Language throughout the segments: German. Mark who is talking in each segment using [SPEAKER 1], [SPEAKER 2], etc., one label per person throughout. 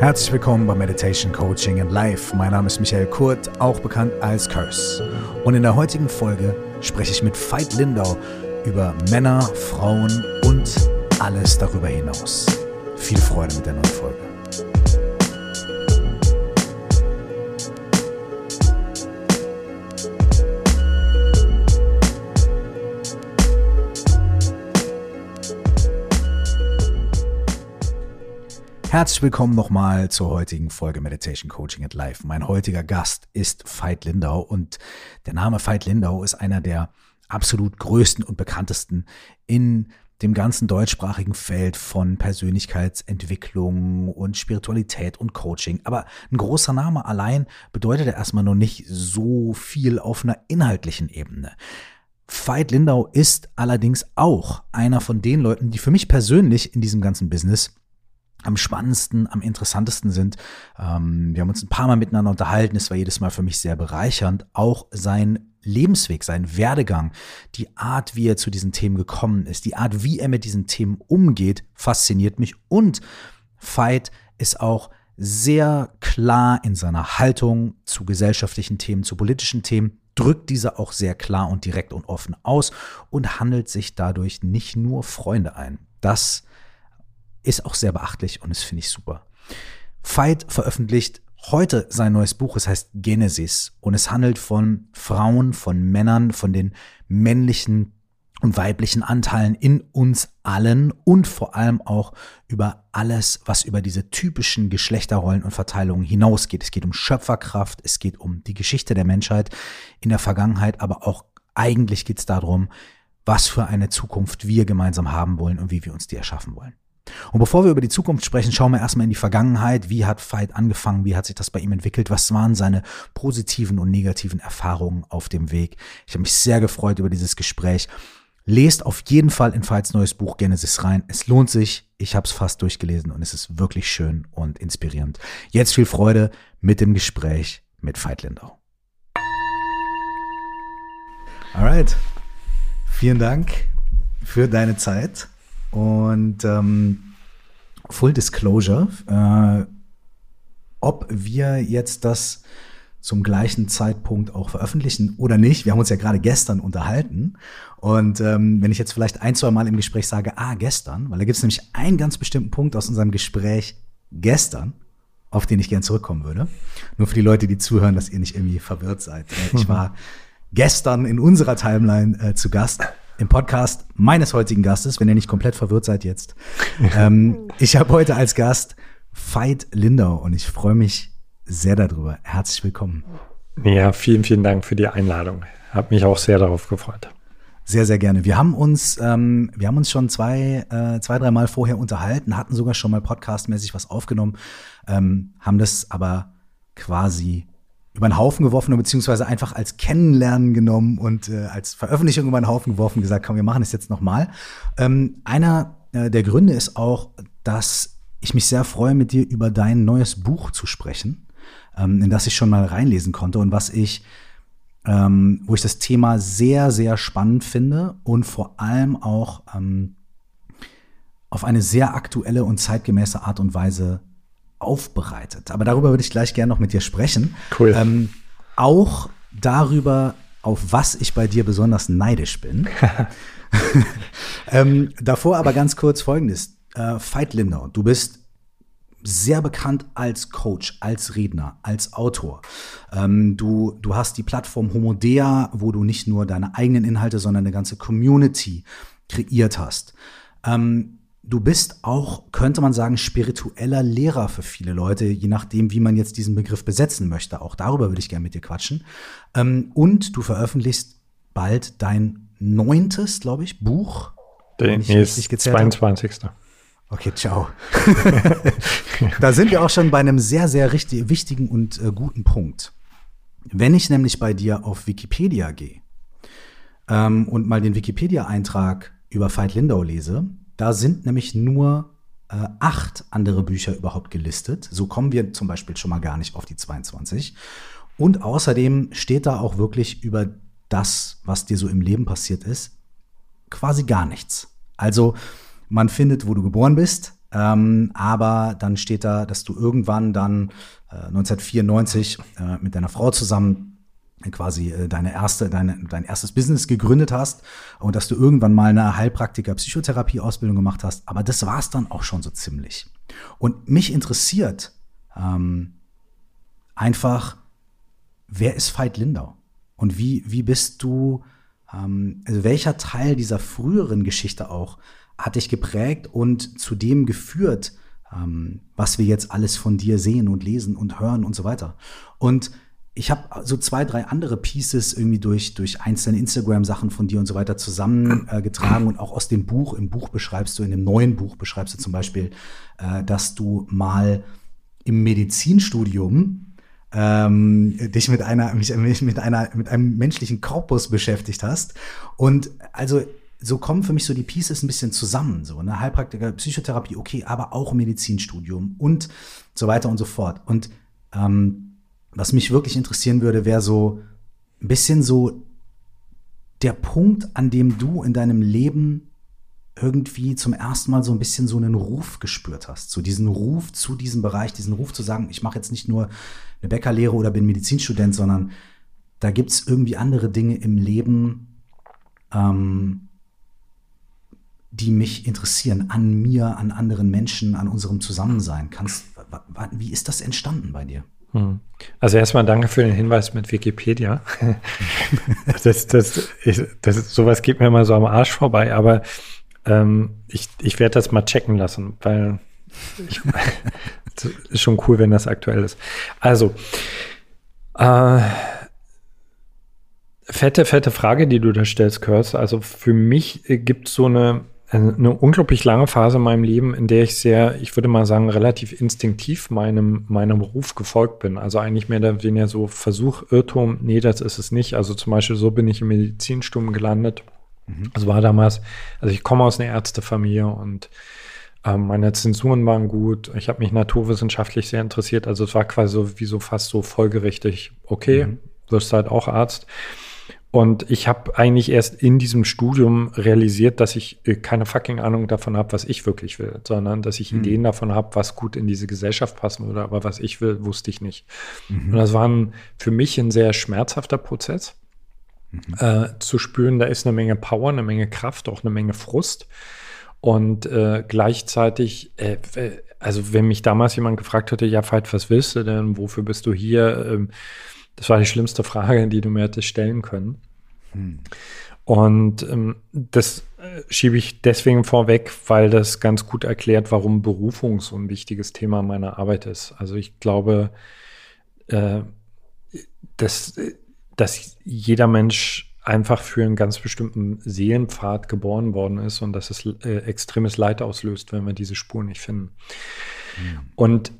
[SPEAKER 1] Herzlich willkommen bei Meditation Coaching and Life. Mein Name ist Michael Kurt, auch bekannt als Curse. Und in der heutigen Folge spreche ich mit Veit Lindau über Männer, Frauen und alles darüber hinaus. Viel Freude mit der neuen Folge. Herzlich willkommen nochmal zur heutigen Folge Meditation Coaching at Life. Mein heutiger Gast ist Veit Lindau und der Name Veit Lindau ist einer der absolut größten und bekanntesten in dem ganzen deutschsprachigen Feld von Persönlichkeitsentwicklung und Spiritualität und Coaching. Aber ein großer Name allein bedeutet er erstmal noch nicht so viel auf einer inhaltlichen Ebene. Veit Lindau ist allerdings auch einer von den Leuten, die für mich persönlich in diesem ganzen Business am spannendsten, am interessantesten sind. Ähm, wir haben uns ein paar Mal miteinander unterhalten. Es war jedes Mal für mich sehr bereichernd. Auch sein Lebensweg, sein Werdegang, die Art, wie er zu diesen Themen gekommen ist, die Art, wie er mit diesen Themen umgeht, fasziniert mich. Und Veit ist auch sehr klar in seiner Haltung zu gesellschaftlichen Themen, zu politischen Themen, drückt diese auch sehr klar und direkt und offen aus und handelt sich dadurch nicht nur Freunde ein. Das ist auch sehr beachtlich und das finde ich super. Veit veröffentlicht heute sein neues Buch, es heißt Genesis und es handelt von Frauen, von Männern, von den männlichen und weiblichen Anteilen in uns allen und vor allem auch über alles, was über diese typischen Geschlechterrollen und Verteilungen hinausgeht. Es geht um Schöpferkraft, es geht um die Geschichte der Menschheit in der Vergangenheit, aber auch eigentlich geht es darum, was für eine Zukunft wir gemeinsam haben wollen und wie wir uns die erschaffen wollen. Und bevor wir über die Zukunft sprechen, schauen wir erstmal in die Vergangenheit. Wie hat Veit angefangen? Wie hat sich das bei ihm entwickelt? Was waren seine positiven und negativen Erfahrungen auf dem Weg? Ich habe mich sehr gefreut über dieses Gespräch. Lest auf jeden Fall in Veits neues Buch Genesis rein. Es lohnt sich. Ich habe es fast durchgelesen und es ist wirklich schön und inspirierend. Jetzt viel Freude mit dem Gespräch mit Veit Lindau. Alright. Vielen Dank für deine Zeit. Und ähm, Full Disclosure, äh, ob wir jetzt das zum gleichen Zeitpunkt auch veröffentlichen oder nicht. Wir haben uns ja gerade gestern unterhalten. Und ähm, wenn ich jetzt vielleicht ein, zwei Mal im Gespräch sage, ah, gestern, weil da gibt es nämlich einen ganz bestimmten Punkt aus unserem Gespräch gestern, auf den ich gern zurückkommen würde. Nur für die Leute, die zuhören, dass ihr nicht irgendwie verwirrt seid. Ich war gestern in unserer Timeline äh, zu Gast im Podcast meines heutigen Gastes, wenn ihr nicht komplett verwirrt seid jetzt. ähm, ich habe heute als Gast Veit Lindau und ich freue mich sehr darüber. Herzlich willkommen.
[SPEAKER 2] Ja, vielen, vielen Dank für die Einladung. Hab mich auch sehr darauf gefreut.
[SPEAKER 1] Sehr, sehr gerne. Wir haben uns, ähm, wir haben uns schon zwei, äh, zwei, drei Mal vorher unterhalten, hatten sogar schon mal podcastmäßig was aufgenommen, ähm, haben das aber quasi über den Haufen geworfen, beziehungsweise einfach als Kennenlernen genommen und äh, als Veröffentlichung über den Haufen geworfen, gesagt, komm, wir machen es jetzt nochmal. Ähm, einer äh, der Gründe ist auch, dass ich mich sehr freue, mit dir über dein neues Buch zu sprechen, ähm, in das ich schon mal reinlesen konnte und was ich, ähm, wo ich das Thema sehr, sehr spannend finde und vor allem auch ähm, auf eine sehr aktuelle und zeitgemäße Art und Weise aufbereitet. Aber darüber würde ich gleich gerne noch mit dir sprechen.
[SPEAKER 2] Cool.
[SPEAKER 1] Ähm, auch darüber, auf was ich bei dir besonders neidisch bin. ähm, davor aber ganz kurz Folgendes. Äh, Veit Lindau, du bist sehr bekannt als Coach, als Redner, als Autor. Ähm, du, du hast die Plattform Homodea, wo du nicht nur deine eigenen Inhalte, sondern eine ganze Community kreiert hast. Ähm, du bist auch, könnte man sagen, spiritueller Lehrer für viele Leute, je nachdem, wie man jetzt diesen Begriff besetzen möchte. Auch darüber würde ich gerne mit dir quatschen. Ähm, und du veröffentlichst bald dein neuntes, glaube ich, Buch.
[SPEAKER 2] Der ist 22. Habe.
[SPEAKER 1] Okay, ciao. da sind wir auch schon bei einem sehr, sehr richtig, wichtigen und äh, guten Punkt. Wenn ich nämlich bei dir auf Wikipedia gehe ähm, und mal den Wikipedia-Eintrag über Veit Lindau lese, da sind nämlich nur äh, acht andere Bücher überhaupt gelistet. So kommen wir zum Beispiel schon mal gar nicht auf die 22. Und außerdem steht da auch wirklich über das, was dir so im Leben passiert ist, quasi gar nichts. Also man findet, wo du geboren bist, Ähm, aber dann steht da, dass du irgendwann dann äh, 1994 äh, mit deiner Frau zusammen quasi äh, deine erste, deine, dein erstes Business gegründet hast und dass du irgendwann mal eine Heilpraktiker-Psychotherapie-Ausbildung gemacht hast. Aber das war es dann auch schon so ziemlich. Und mich interessiert ähm, einfach, wer ist Veit Lindau? Und wie, wie bist du, ähm, also welcher Teil dieser früheren Geschichte auch hat dich geprägt und zu dem geführt, ähm, was wir jetzt alles von dir sehen und lesen und hören und so weiter. Und ich habe so zwei, drei andere Pieces irgendwie durch, durch einzelne Instagram-Sachen von dir und so weiter zusammengetragen äh, und auch aus dem Buch. Im Buch beschreibst du, in dem neuen Buch beschreibst du zum Beispiel, äh, dass du mal im Medizinstudium ähm, dich mit einer, mich, mit einer, mit einem menschlichen Korpus beschäftigt hast. Und also so kommen für mich so die Pieces ein bisschen zusammen. So, ne? Heilpraktiker, Psychotherapie, okay, aber auch Medizinstudium und so weiter und so fort. Und ähm, was mich wirklich interessieren würde, wäre so ein bisschen so der Punkt, an dem du in deinem Leben irgendwie zum ersten Mal so ein bisschen so einen Ruf gespürt hast. So diesen Ruf zu diesem Bereich, diesen Ruf zu sagen, ich mache jetzt nicht nur eine Bäckerlehre oder bin Medizinstudent, sondern da gibt es irgendwie andere Dinge im Leben, ähm, die mich interessieren, an mir, an anderen Menschen, an unserem Zusammensein. Kannst, wie ist das entstanden bei dir?
[SPEAKER 2] Hm. Also erstmal danke für den Hinweis mit Wikipedia. das, das, ich, das, sowas geht mir mal so am Arsch vorbei, aber ähm, ich, ich werde das mal checken lassen, weil ich, ist schon cool, wenn das aktuell ist. Also, äh, fette, fette Frage, die du da stellst, Kurs. Also für mich gibt es so eine eine unglaublich lange Phase in meinem Leben, in der ich sehr, ich würde mal sagen, relativ instinktiv meinem, meinem Ruf gefolgt bin. Also eigentlich mehr oder weniger so Versuch, Irrtum, nee, das ist es nicht. Also zum Beispiel so bin ich im Medizinstudium gelandet. Mhm. Also war damals, also ich komme aus einer Ärztefamilie und ähm, meine Zensuren waren gut. Ich habe mich naturwissenschaftlich sehr interessiert. Also es war quasi so wie so fast so folgerichtig, okay, mhm. wirst halt auch Arzt. Und ich habe eigentlich erst in diesem Studium realisiert, dass ich äh, keine fucking Ahnung davon habe, was ich wirklich will, sondern dass ich mhm. Ideen davon habe, was gut in diese Gesellschaft passen würde. Aber was ich will, wusste ich nicht. Mhm. Und das war ein, für mich ein sehr schmerzhafter Prozess. Mhm. Äh, zu spüren, da ist eine Menge Power, eine Menge Kraft, auch eine Menge Frust. Und äh, gleichzeitig, äh, also wenn mich damals jemand gefragt hätte, ja, Veit, was willst du denn? Wofür bist du hier? Ähm, das war die schlimmste Frage, die du mir hättest stellen können. Hm. Und ähm, das äh, schiebe ich deswegen vorweg, weil das ganz gut erklärt, warum Berufung so ein wichtiges Thema meiner Arbeit ist. Also ich glaube, äh, dass, dass jeder Mensch einfach für einen ganz bestimmten Seelenpfad geboren worden ist und dass es äh, extremes Leid auslöst, wenn wir diese Spur nicht finden. Mhm. Und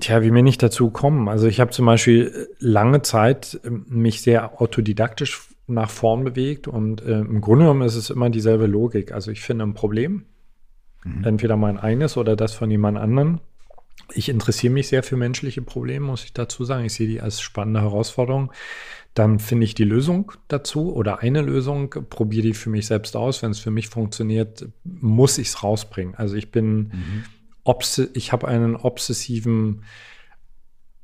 [SPEAKER 2] Tja, wie bin ich dazu kommen? Also ich habe zum Beispiel lange Zeit ähm, mich sehr autodidaktisch nach vorn bewegt und äh, im Grunde genommen ist es immer dieselbe Logik. Also ich finde ein Problem, mhm. entweder mein eines oder das von jemand anderen. Ich interessiere mich sehr für menschliche Probleme, muss ich dazu sagen. Ich sehe die als spannende Herausforderung. Dann finde ich die Lösung dazu oder eine Lösung, probiere die für mich selbst aus. Wenn es für mich funktioniert, muss ich es rausbringen. Also ich bin mhm ich habe einen obsessiven,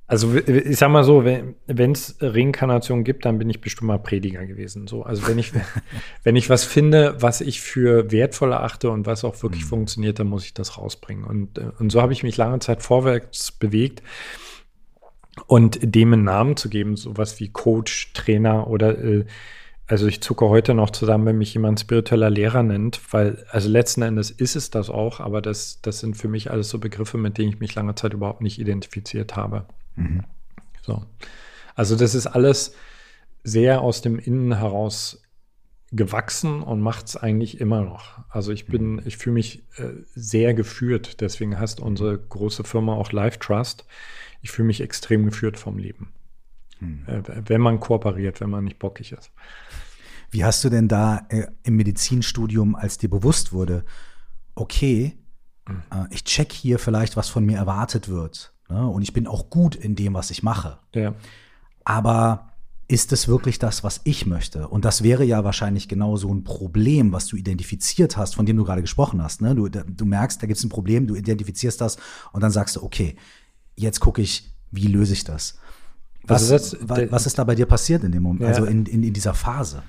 [SPEAKER 2] also ich sag mal so, wenn es Reinkarnation gibt, dann bin ich bestimmt mal Prediger gewesen. So, also wenn ich, wenn ich was finde, was ich für wertvoll erachte und was auch wirklich mhm. funktioniert, dann muss ich das rausbringen. Und, äh, und so habe ich mich lange Zeit vorwärts bewegt. Und dem einen Namen zu geben, sowas wie Coach, Trainer oder äh, also ich zucke heute noch zusammen, wenn mich jemand spiritueller Lehrer nennt, weil, also letzten Endes ist es das auch, aber das, das sind für mich alles so Begriffe, mit denen ich mich lange Zeit überhaupt nicht identifiziert habe. Mhm. So. Also das ist alles sehr aus dem Innen heraus gewachsen und macht es eigentlich immer noch. Also ich bin, mhm. ich fühle mich äh, sehr geführt, deswegen heißt unsere große Firma auch Life Trust. Ich fühle mich extrem geführt vom Leben. Hm. Äh, wenn man kooperiert, wenn man nicht bockig ist.
[SPEAKER 1] Wie hast du denn da äh, im Medizinstudium, als dir bewusst wurde, okay, mhm. äh, ich check hier vielleicht, was von mir erwartet wird. Ne? Und ich bin auch gut in dem, was ich mache. Ja. Aber ist es wirklich das, was ich möchte? Und das wäre ja wahrscheinlich genau so ein Problem, was du identifiziert hast, von dem du gerade gesprochen hast. Ne? Du, du merkst, da gibt es ein Problem, du identifizierst das und dann sagst du, okay, jetzt gucke ich, wie löse ich das? Was, also das, was ist da bei dir passiert in dem Moment, ja. also in, in, in dieser Phase?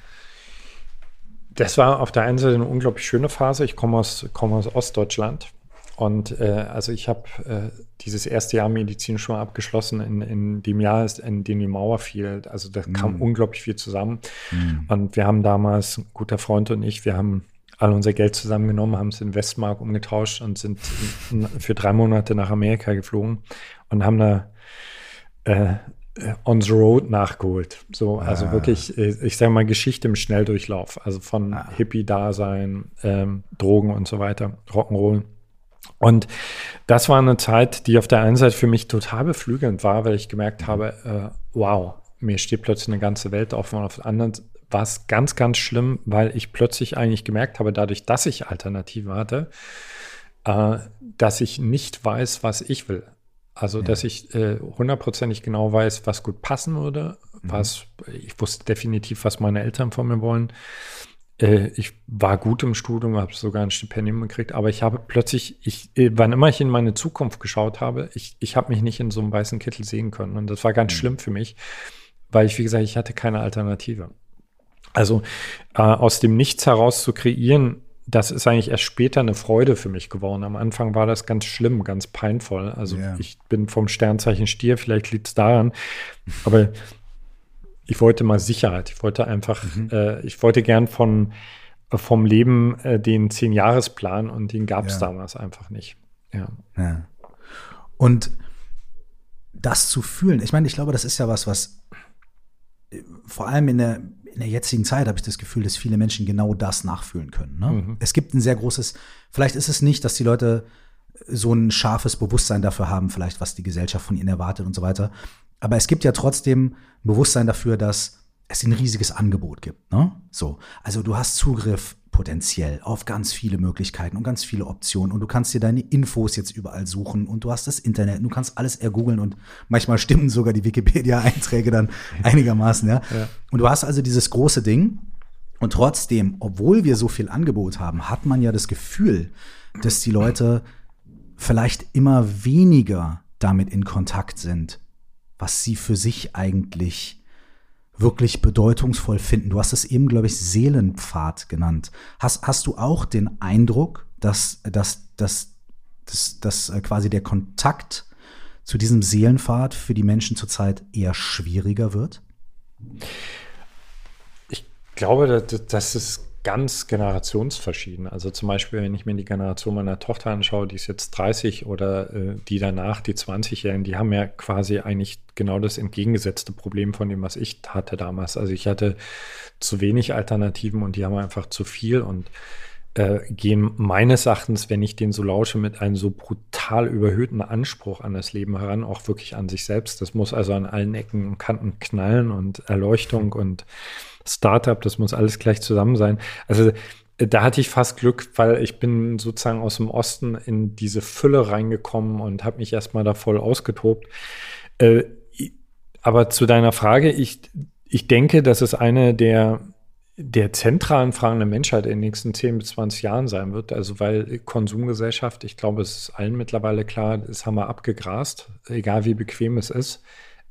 [SPEAKER 2] Das war auf der einen Seite eine unglaublich schöne Phase. Ich komme aus, komme aus Ostdeutschland und äh, also ich habe äh, dieses erste Jahr Medizin schon abgeschlossen in, in dem Jahr, in dem die Mauer fiel. Also da mm. kam unglaublich viel zusammen. Mm. Und wir haben damals, ein guter Freund und ich, wir haben all unser Geld zusammengenommen, haben es in Westmark umgetauscht und sind für drei Monate nach Amerika geflogen und haben da äh, on the road nachgeholt. So, also ah. wirklich, äh, ich sage mal, Geschichte im Schnelldurchlauf. Also von ah. Hippie-Dasein, ähm, Drogen und so weiter, Rock'n'Roll. Und das war eine Zeit, die auf der einen Seite für mich total beflügelnd war, weil ich gemerkt habe, äh, wow, mir steht plötzlich eine ganze Welt offen. Und auf der anderen war es ganz, ganz schlimm, weil ich plötzlich eigentlich gemerkt habe, dadurch, dass ich Alternativen hatte, äh, dass ich nicht weiß, was ich will. Also, ja. dass ich äh, hundertprozentig genau weiß, was gut passen würde, mhm. was ich wusste definitiv, was meine Eltern von mir wollen. Äh, ich war gut im Studium, habe sogar ein Stipendium gekriegt, aber ich habe plötzlich, ich, äh, wann immer ich in meine Zukunft geschaut habe, ich, ich habe mich nicht in so einem weißen Kittel sehen können. Und das war ganz mhm. schlimm für mich, weil ich, wie gesagt, ich hatte keine Alternative. Also äh, aus dem Nichts heraus zu kreieren, das ist eigentlich erst später eine Freude für mich geworden. Am Anfang war das ganz schlimm, ganz peinvoll. Also yeah. ich bin vom Sternzeichen Stier, vielleicht liegt es daran. Aber ich wollte mal Sicherheit. Ich wollte einfach, mhm. äh, ich wollte gern von, äh, vom Leben äh, den Zehn-Jahres-Plan und den gab es ja. damals einfach nicht. Ja. ja.
[SPEAKER 1] Und das zu fühlen, ich meine, ich glaube, das ist ja was, was äh, vor allem in der, in der jetzigen Zeit habe ich das Gefühl, dass viele Menschen genau das nachfühlen können. Ne? Mhm. Es gibt ein sehr großes, vielleicht ist es nicht, dass die Leute so ein scharfes Bewusstsein dafür haben, vielleicht was die Gesellschaft von ihnen erwartet und so weiter. Aber es gibt ja trotzdem Bewusstsein dafür, dass es ein riesiges Angebot gibt. Ne? So, also du hast Zugriff potenziell auf ganz viele Möglichkeiten und ganz viele Optionen und du kannst dir deine Infos jetzt überall suchen und du hast das Internet und du kannst alles ergoogeln und manchmal stimmen sogar die Wikipedia-Einträge dann einigermaßen, ja? ja. Und du hast also dieses große Ding und trotzdem, obwohl wir so viel Angebot haben, hat man ja das Gefühl, dass die Leute vielleicht immer weniger damit in Kontakt sind, was sie für sich eigentlich wirklich bedeutungsvoll finden. Du hast es eben, glaube ich, Seelenpfad genannt. Hast, hast du auch den Eindruck, dass, dass, dass, dass, dass äh, quasi der Kontakt zu diesem Seelenpfad für die Menschen zurzeit eher schwieriger wird?
[SPEAKER 2] Ich glaube, dass, dass es ganz generationsverschieden. Also zum Beispiel, wenn ich mir die Generation meiner Tochter anschaue, die ist jetzt 30 oder äh, die danach, die 20-Jährigen, die haben ja quasi eigentlich genau das entgegengesetzte Problem von dem, was ich hatte damals. Also ich hatte zu wenig Alternativen und die haben einfach zu viel und äh, gehen meines Erachtens, wenn ich den so lausche, mit einem so brutal überhöhten Anspruch an das Leben heran, auch wirklich an sich selbst. Das muss also an allen Ecken und Kanten knallen und Erleuchtung und Startup, das muss alles gleich zusammen sein. Also da hatte ich fast Glück, weil ich bin sozusagen aus dem Osten in diese Fülle reingekommen und habe mich erstmal da voll ausgetobt. Äh, aber zu deiner Frage, ich, ich denke, dass es eine der, der zentralen Fragen der Menschheit in den nächsten 10 bis 20 Jahren sein wird. Also weil Konsumgesellschaft, ich glaube, es ist allen mittlerweile klar, das haben wir abgegrast, egal wie bequem es ist.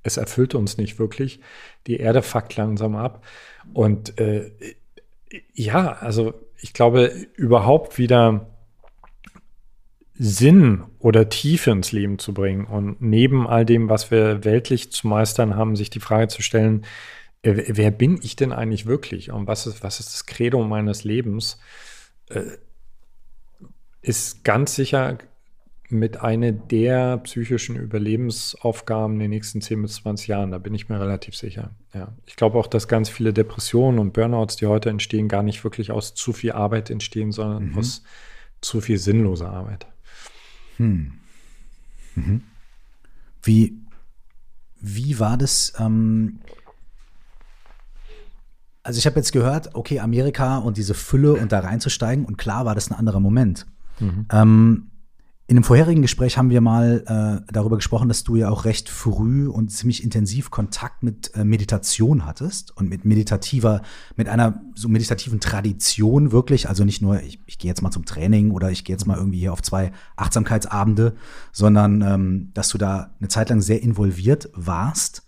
[SPEAKER 2] Es erfüllt uns nicht wirklich. Die Erde fuckt langsam ab. Und äh, ja, also ich glaube, überhaupt wieder Sinn oder Tiefe ins Leben zu bringen und neben all dem, was wir weltlich zu meistern haben, sich die Frage zu stellen, äh, wer bin ich denn eigentlich wirklich und was ist, was ist das Credo meines Lebens, äh, ist ganz sicher mit einer der psychischen Überlebensaufgaben in den nächsten 10 bis 20 Jahren. Da bin ich mir relativ sicher. Ja. Ich glaube auch, dass ganz viele Depressionen und Burnouts, die heute entstehen, gar nicht wirklich aus zu viel Arbeit entstehen, sondern mhm. aus zu viel sinnloser Arbeit. Hm.
[SPEAKER 1] Mhm. Wie, wie war das? Ähm also ich habe jetzt gehört, okay, Amerika und diese Fülle und da reinzusteigen und klar war das ein anderer Moment. Mhm. Ähm, In einem vorherigen Gespräch haben wir mal äh, darüber gesprochen, dass du ja auch recht früh und ziemlich intensiv Kontakt mit äh, Meditation hattest und mit meditativer, mit einer so meditativen Tradition wirklich. Also nicht nur, ich, ich gehe jetzt mal zum Training oder ich gehe jetzt mal irgendwie hier auf zwei Achtsamkeitsabende, sondern ähm, dass du da eine Zeit lang sehr involviert warst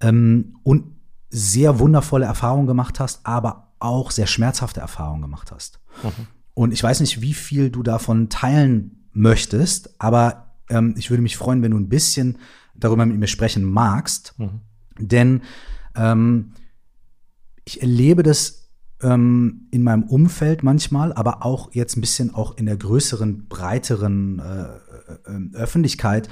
[SPEAKER 1] ähm, und sehr wundervolle Erfahrungen gemacht hast, aber auch sehr schmerzhafte Erfahrungen gemacht hast. Mhm. Und ich weiß nicht, wie viel du davon teilen möchtest, aber ähm, ich würde mich freuen, wenn du ein bisschen darüber mit mir sprechen magst, mhm. denn ähm, ich erlebe das ähm, in meinem Umfeld manchmal, aber auch jetzt ein bisschen auch in der größeren, breiteren äh, äh, äh Öffentlichkeit,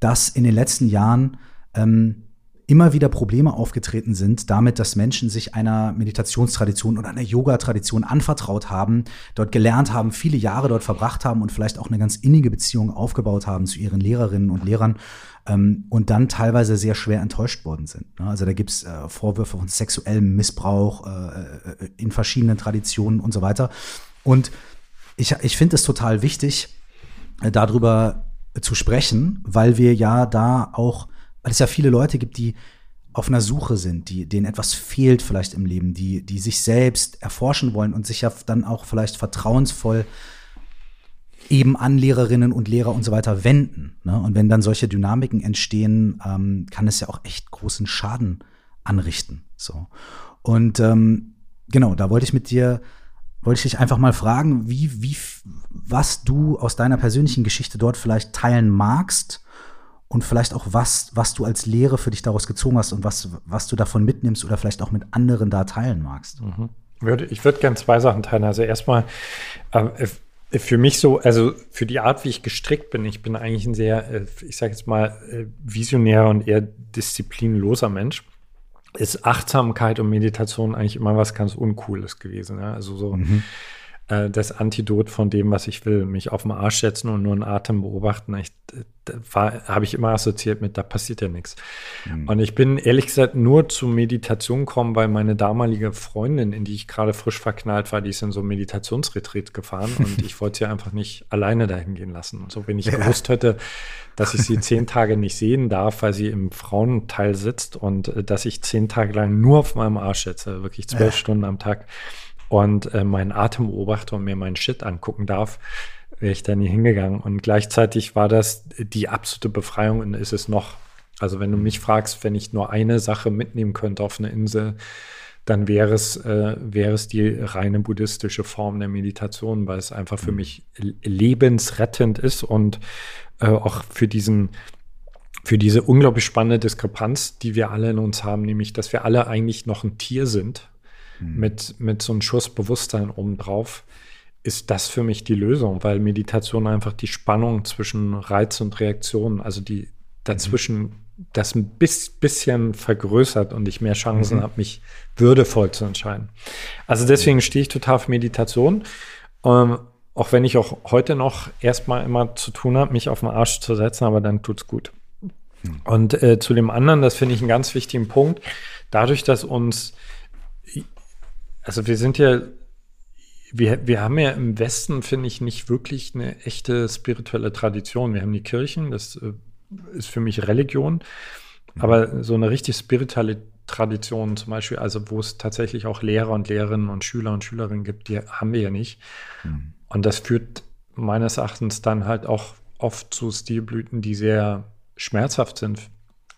[SPEAKER 1] dass in den letzten Jahren ähm, immer wieder Probleme aufgetreten sind, damit, dass Menschen sich einer Meditationstradition oder einer Yoga-Tradition anvertraut haben, dort gelernt haben, viele Jahre dort verbracht haben und vielleicht auch eine ganz innige Beziehung aufgebaut haben zu ihren Lehrerinnen und Lehrern ähm, und dann teilweise sehr schwer enttäuscht worden sind. Ne? Also da gibt's äh, Vorwürfe von sexuellem Missbrauch äh, äh, in verschiedenen Traditionen und so weiter. Und ich, ich finde es total wichtig, äh, darüber zu sprechen, weil wir ja da auch weil es ja viele Leute gibt, die auf einer Suche sind, die, denen etwas fehlt vielleicht im Leben, die, die sich selbst erforschen wollen und sich ja dann auch vielleicht vertrauensvoll eben an Lehrerinnen und Lehrer und so weiter wenden. Ne? Und wenn dann solche Dynamiken entstehen, ähm, kann es ja auch echt großen Schaden anrichten. So. Und ähm, genau, da wollte ich mit dir, wollte ich dich einfach mal fragen, wie, wie, was du aus deiner persönlichen Geschichte dort vielleicht teilen magst und vielleicht auch was, was du als Lehre für dich daraus gezogen hast und was, was du davon mitnimmst oder vielleicht auch mit anderen da teilen magst.
[SPEAKER 2] Mhm. Ich würde gerne zwei Sachen teilen. Also erstmal äh, für mich so, also für die Art, wie ich gestrickt bin, ich bin eigentlich ein sehr, äh, ich sage jetzt mal, äh, visionärer und eher disziplinloser Mensch ist Achtsamkeit und Meditation eigentlich immer was ganz Uncooles gewesen. Ja? Also so, mhm äh, das Antidot von dem, was ich will. Mich auf den Arsch setzen und nur einen Atem beobachten. Ich, habe ich immer assoziiert mit, da passiert ja nichts. Mhm. Und ich bin ehrlich gesagt nur zu Meditation gekommen, weil meine damalige Freundin, in die ich gerade frisch verknallt war, die ist in so ein Meditationsretreat gefahren und ich wollte sie einfach nicht alleine dahin gehen lassen. Und so, wenn ich ja. gewusst hätte, dass ich sie zehn Tage nicht sehen darf, weil sie im Frauenteil sitzt und äh, dass ich zehn Tage lang nur auf meinem Arsch sitze, wirklich zwölf ja. Stunden am Tag, und äh, meinen Atem beobachte und mir meinen Shit angucken darf, wäre ich da nie hingegangen. Und gleichzeitig war das die absolute Befreiung und ist es noch. Also wenn du mich fragst, wenn ich nur eine Sache mitnehmen könnte auf eine Insel, dann wäre es, äh, wäre es die reine buddhistische Form der Meditation, weil es einfach für mhm. mich lebensrettend ist und äh, auch für diesen für diese unglaublich spannende Diskrepanz, die wir alle in uns haben, nämlich, dass wir alle eigentlich noch ein Tier sind, mhm. mit, mit so einem Schuss Bewusstsein obendrauf, ist das für mich die Lösung, weil Meditation einfach die Spannung zwischen Reiz und Reaktion, also die dazwischen mhm. das ein bisschen vergrößert und ich mehr Chancen mhm. habe, mich würdevoll zu entscheiden. Also deswegen stehe ich total auf Meditation. Ähm, auch wenn ich auch heute noch erstmal immer zu tun habe, mich auf den Arsch zu setzen, aber dann tut's gut. Mhm. Und äh, zu dem anderen, das finde ich einen ganz wichtigen Punkt. Dadurch, dass uns also wir sind ja, wir, wir haben ja im Westen, finde ich, nicht wirklich eine echte spirituelle Tradition. Wir haben die Kirchen, das äh, ist für mich Religion, mhm. aber so eine richtig spirituelle Tradition zum Beispiel, also wo es tatsächlich auch Lehrer und Lehrerinnen und Schüler und Schülerinnen gibt, die haben wir ja nicht. Mhm. Und das führt meines Erachtens dann halt auch oft zu Stilblüten, die sehr schmerzhaft sind.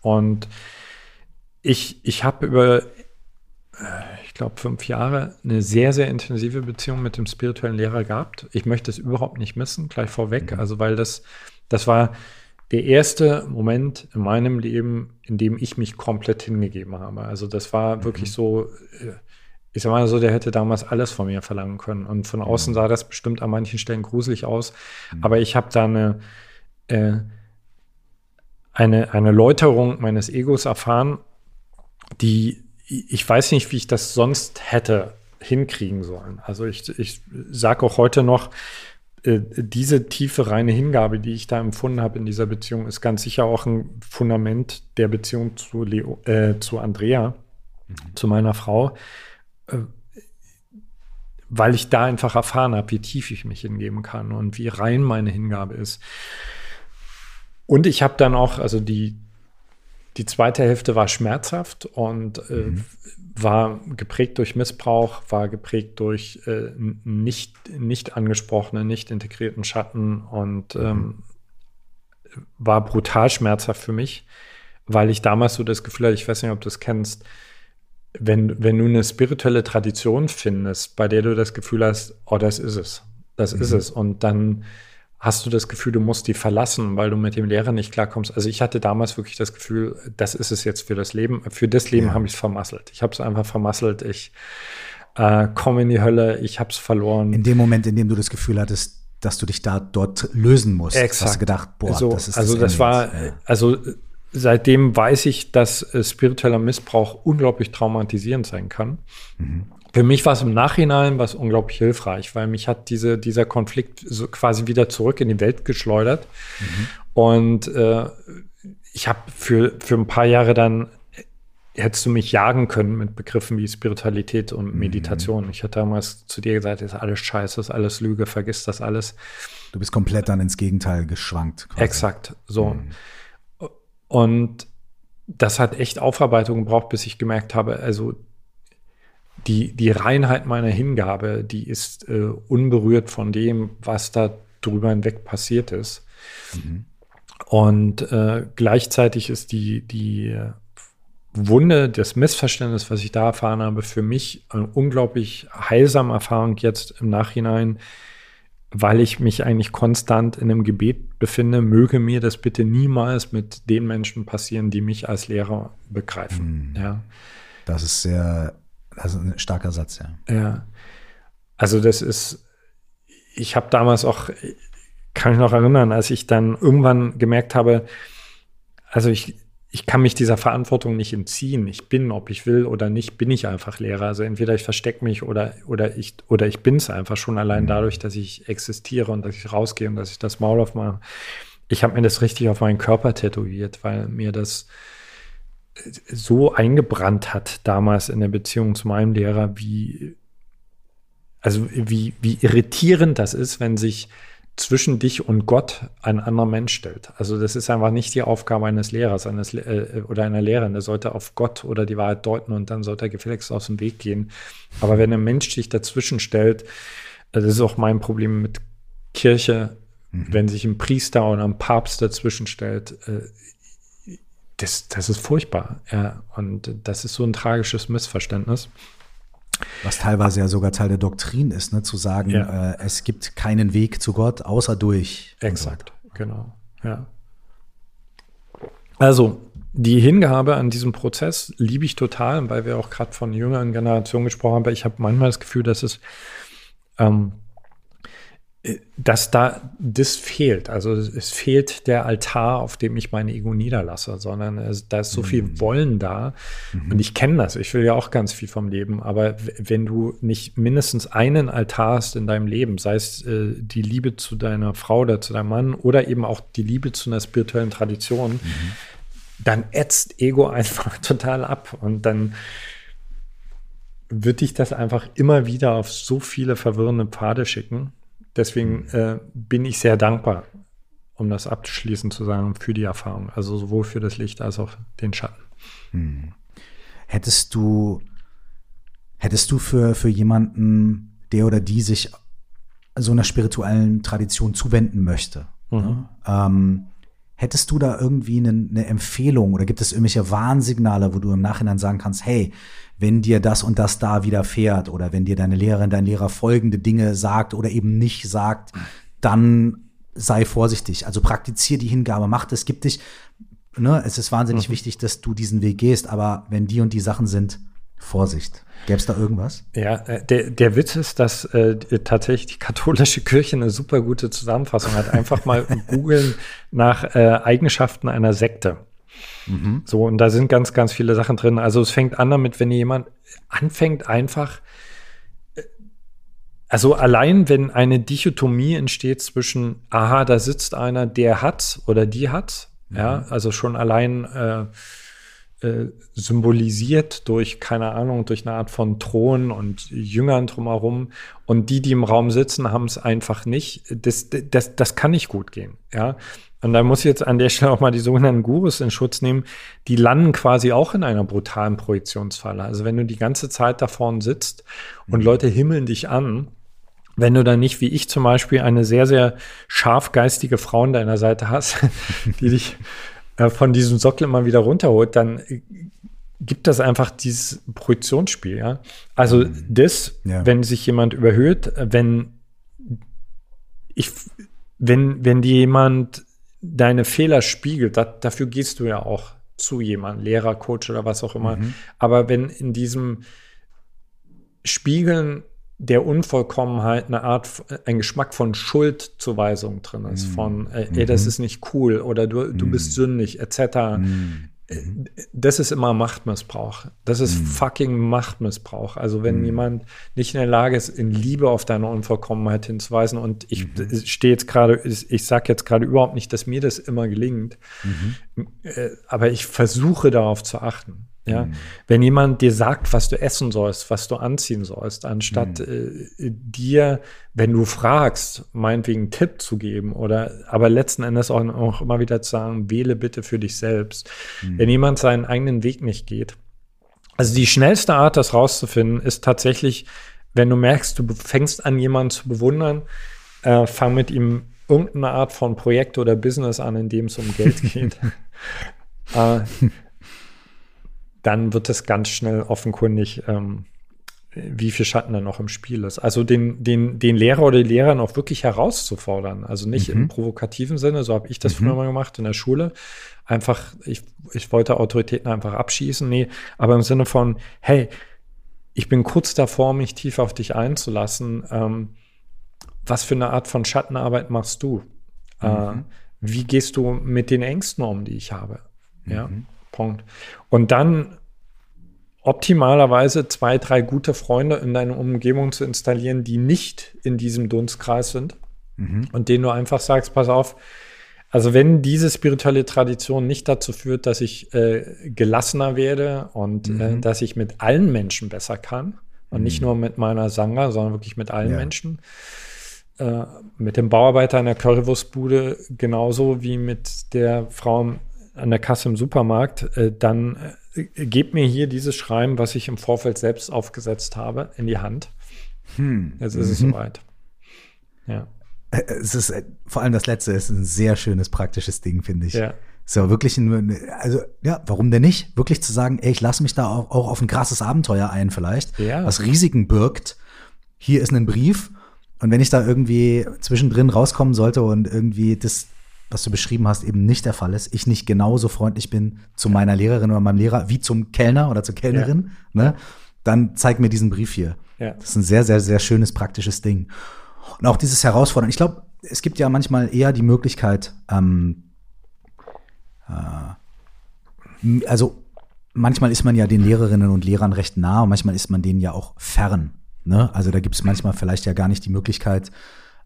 [SPEAKER 2] Und ich, ich habe über ich glaube, fünf Jahre eine sehr, sehr intensive Beziehung mit dem spirituellen Lehrer gehabt. Ich möchte es überhaupt nicht missen, gleich vorweg. Mhm. Also, weil das, das war der erste Moment in meinem Leben, in dem ich mich komplett hingegeben habe. Also, das war mhm. wirklich so, äh, ich sag mal so, der hätte damals alles von mir verlangen können. Und von außen sah das bestimmt an manchen Stellen gruselig aus. Mhm. Aber ich habe da eine, äh, eine, eine Läuterung meines Egos erfahren, die ich weiß nicht, wie ich das sonst hätte hinkriegen sollen. Also ich, ich sage auch heute noch, äh, diese tiefe, reine Hingabe, die ich da empfunden habe in dieser Beziehung, ist ganz sicher auch ein Fundament der Beziehung zu, Leo, äh, zu Andrea, mhm. zu meiner Frau, äh, weil ich da einfach erfahren habe, wie tief ich mich hingeben kann und wie rein meine Hingabe ist. Und ich habe dann auch, also die, die zweite Hälfte war schmerzhaft und äh, mhm. war geprägt durch Missbrauch, war geprägt durch äh, nicht, nicht angesprochene, nicht integrierten Schatten und mhm. ähm, war brutal schmerzhaft für mich, weil ich damals so das Gefühl hatte, ich weiß nicht, ob du das kennst, wenn, wenn du eine spirituelle Tradition findest, bei der du das Gefühl hast, oh, das ist es, das mhm. ist es, und dann hast du das Gefühl, du musst die verlassen, weil du mit dem Lehrer nicht klarkommst. Also ich hatte damals wirklich das Gefühl, das ist es jetzt für das Leben. Für das Leben ja. habe ich es vermasselt. Ich habe es einfach vermasselt. Ich äh, komme in die Hölle. Ich habe es verloren.
[SPEAKER 1] In dem Moment, in dem du das Gefühl hattest, dass du dich da dort lösen musst,
[SPEAKER 2] Exakt.
[SPEAKER 1] hast du gedacht,
[SPEAKER 2] boah, so, das ist also das, das war, ja. also seitdem weiß ich, dass äh, spiritueller Missbrauch unglaublich traumatisierend sein kann. Mhm. Für mich war es im Nachhinein was unglaublich hilfreich, weil mich hat diese, dieser Konflikt so quasi wieder zurück in die Welt geschleudert. Mhm. Und äh, ich habe für, für ein paar Jahre dann, hättest du mich jagen können mit Begriffen wie Spiritualität und mhm. Meditation. Ich hatte damals zu dir gesagt, das ist alles Scheiße, das ist alles Lüge, vergiss das alles.
[SPEAKER 1] Du bist komplett dann ins Gegenteil geschwankt.
[SPEAKER 2] Quasi. Exakt, so. Mhm. Und das hat echt Aufarbeitung gebraucht, bis ich gemerkt habe, also die, die Reinheit meiner Hingabe, die ist äh, unberührt von dem, was da drüber hinweg passiert ist. Mhm. Und äh, gleichzeitig ist die, die Wunde, das Missverständnis, was ich da erfahren habe, für mich eine unglaublich heilsame Erfahrung jetzt im Nachhinein, weil ich mich eigentlich konstant in einem Gebet befinde, möge mir das bitte niemals mit den Menschen passieren, die mich als Lehrer begreifen. Mhm. Ja.
[SPEAKER 1] Das ist sehr also ein starker Satz, ja.
[SPEAKER 2] Ja. Also das ist, ich habe damals auch, kann ich noch erinnern, als ich dann irgendwann gemerkt habe, also ich, ich kann mich dieser Verantwortung nicht entziehen. Ich bin, ob ich will oder nicht, bin ich einfach Lehrer. Also entweder ich verstecke mich oder, oder ich, oder ich bin es einfach schon allein mhm. dadurch, dass ich existiere und dass ich rausgehe und dass ich das Maul aufmache. Ich habe mir das richtig auf meinen Körper tätowiert, weil mir das so eingebrannt hat damals in der Beziehung zu meinem Lehrer, wie, also wie, wie irritierend das ist, wenn sich zwischen dich und Gott ein anderer Mensch stellt. Also das ist einfach nicht die Aufgabe eines Lehrers eines, äh, oder einer Lehrerin. Der sollte auf Gott oder die Wahrheit deuten und dann sollte er gefälligst aus dem Weg gehen. Aber wenn ein Mensch sich dazwischen stellt, das ist auch mein Problem mit Kirche, mhm. wenn sich ein Priester oder ein Papst dazwischen stellt, äh, das, das ist furchtbar. Ja, und das ist so ein tragisches Missverständnis.
[SPEAKER 1] Was teilweise ja sogar Teil der Doktrin ist, ne, zu sagen, ja. äh, es gibt keinen Weg zu Gott außer durch.
[SPEAKER 2] Exakt, genau. Ja. Also, die Hingabe an diesem Prozess liebe ich total, weil wir auch gerade von jüngeren Generationen gesprochen haben. Aber ich habe manchmal das Gefühl, dass es ähm, dass da das fehlt. Also es fehlt der Altar, auf dem ich mein Ego niederlasse, sondern es, da ist so viel mhm. Wollen da. Mhm. Und ich kenne das. Ich will ja auch ganz viel vom Leben. Aber wenn du nicht mindestens einen Altar hast in deinem Leben, sei es äh, die Liebe zu deiner Frau oder zu deinem Mann oder eben auch die Liebe zu einer spirituellen Tradition, mhm. dann ätzt Ego einfach total ab. Und dann wird dich das einfach immer wieder auf so viele verwirrende Pfade schicken. Deswegen äh, bin ich sehr dankbar, um das abzuschließen zu sagen, für die Erfahrung. Also sowohl für das Licht als auch den Schatten. Hm.
[SPEAKER 1] Hättest du, hättest du für, für jemanden, der oder die sich so einer spirituellen Tradition zuwenden möchte, mhm. ne? ähm, hättest du da irgendwie eine, eine Empfehlung oder gibt es irgendwelche Warnsignale, wo du im Nachhinein sagen kannst, hey, wenn dir das und das da widerfährt oder wenn dir deine Lehrerin, dein Lehrer folgende Dinge sagt oder eben nicht sagt, dann sei vorsichtig. Also praktizier die Hingabe, mach das, gib dich. Ne, es ist wahnsinnig mhm. wichtig, dass du diesen Weg gehst, aber wenn die und die Sachen sind, Vorsicht. Gäbe es da irgendwas?
[SPEAKER 2] Ja, äh, der, der Witz ist, dass äh, tatsächlich die katholische Kirche eine super gute Zusammenfassung hat. Einfach mal googeln nach äh, Eigenschaften einer Sekte. Mhm. So, und da sind ganz, ganz viele Sachen drin. Also es fängt an damit, wenn jemand anfängt einfach, äh, also allein wenn eine Dichotomie entsteht zwischen, aha, da sitzt einer, der hat oder die hat, mhm. ja, also schon allein äh, äh, symbolisiert durch, keine Ahnung, durch eine Art von Thron und Jüngern drumherum. Und die, die im Raum sitzen, haben es einfach nicht. Das, das, das kann nicht gut gehen. Ja. Und da muss ich jetzt an der Stelle auch mal die sogenannten Gurus in Schutz nehmen. Die landen quasi auch in einer brutalen Projektionsfalle. Also wenn du die ganze Zeit da vorne sitzt und. Leute himmeln dich an, wenn du dann nicht, wie ich zum Beispiel, eine sehr, sehr scharfgeistige Frau an deiner Seite hast, die dich äh, von diesem Sockel immer wieder runterholt, dann äh, gibt das einfach dieses Projektionsspiel, ja. Also mhm. das, ja. wenn sich jemand überhöht, wenn ich, wenn, wenn dir jemand deine Fehler spiegelt, dat, dafür gehst du ja auch zu jemandem, Lehrer, Coach oder was auch immer. Mhm. Aber wenn in diesem Spiegeln der Unvollkommenheit eine Art, ein Geschmack von Schuldzuweisung drin ist, mm. von, äh, ey, das mhm. ist nicht cool oder du, du mm. bist sündig, etc. Mm. Das ist immer Machtmissbrauch. Das ist fucking Machtmissbrauch. Also wenn jemand nicht in der Lage ist, in Liebe auf deine Unvollkommenheit hinzuweisen und ich -hmm. stehe jetzt gerade, ich sage jetzt gerade überhaupt nicht, dass mir das immer gelingt, -hmm. äh, aber ich versuche darauf zu achten. Ja, mhm. wenn jemand dir sagt, was du essen sollst, was du anziehen sollst, anstatt mhm. äh, dir, wenn du fragst, meinetwegen einen Tipp zu geben oder aber letzten Endes auch, auch immer wieder zu sagen, wähle bitte für dich selbst. Mhm. Wenn jemand seinen eigenen Weg nicht geht. Also die schnellste Art, das rauszufinden, ist tatsächlich, wenn du merkst, du fängst an, jemanden zu bewundern, äh, fang mit ihm irgendeine Art von Projekt oder Business an, in dem es um Geld geht. äh, dann wird es ganz schnell offenkundig, ähm, wie viel Schatten da noch im Spiel ist. Also den, den, den Lehrer oder die Lehrerin auch wirklich herauszufordern. Also nicht mhm. im provokativen Sinne, so habe ich das mhm. früher mal gemacht in der Schule. Einfach, ich, ich wollte Autoritäten einfach abschießen. Nee, aber im Sinne von, hey, ich bin kurz davor, mich tief auf dich einzulassen. Ähm, was für eine Art von Schattenarbeit machst du? Äh, mhm. Äh, wie gehst du mit den Ängsten um, die ich habe? Ja. Mhm. Punkt. Und dann optimalerweise zwei, drei gute Freunde in deiner Umgebung zu installieren, die nicht in diesem Dunstkreis sind mhm. und denen du einfach sagst, pass auf, also wenn diese spirituelle Tradition nicht dazu führt, dass ich äh, gelassener werde und äh, mhm. äh, dass ich mit allen Menschen besser kann und mhm. nicht nur mit meiner Sangha, sondern wirklich mit allen ja. Menschen, äh, mit dem Bauarbeiter in der Currywurstbude genauso wie mit der Frau an der Kasse im Supermarkt, äh, dann äh, gebt mir hier dieses Schreiben, was ich im Vorfeld selbst aufgesetzt habe, in die Hand. Hm. Jetzt ist mhm. es soweit. Ja.
[SPEAKER 1] Äh, es ist vor allem das letzte ist ein sehr schönes praktisches Ding, finde ich. Ja. So wirklich ein, also ja, warum denn nicht? Wirklich zu sagen, ey, ich lasse mich da auch, auch auf ein krasses Abenteuer ein, vielleicht, ja. was Risiken birgt. Hier ist ein Brief und wenn ich da irgendwie zwischendrin rauskommen sollte und irgendwie das was du beschrieben hast, eben nicht der Fall ist, ich nicht genauso freundlich bin zu meiner Lehrerin oder meinem Lehrer wie zum Kellner oder zur Kellnerin, ja. ne, dann zeig mir diesen Brief hier. Ja. Das ist ein sehr, sehr, sehr schönes, praktisches Ding. Und auch dieses Herausfordern. Ich glaube, es gibt ja manchmal eher die Möglichkeit, ähm, äh, also manchmal ist man ja den Lehrerinnen und Lehrern recht nah und manchmal ist man denen ja auch fern. Ne? Also da gibt es manchmal vielleicht ja gar nicht die Möglichkeit,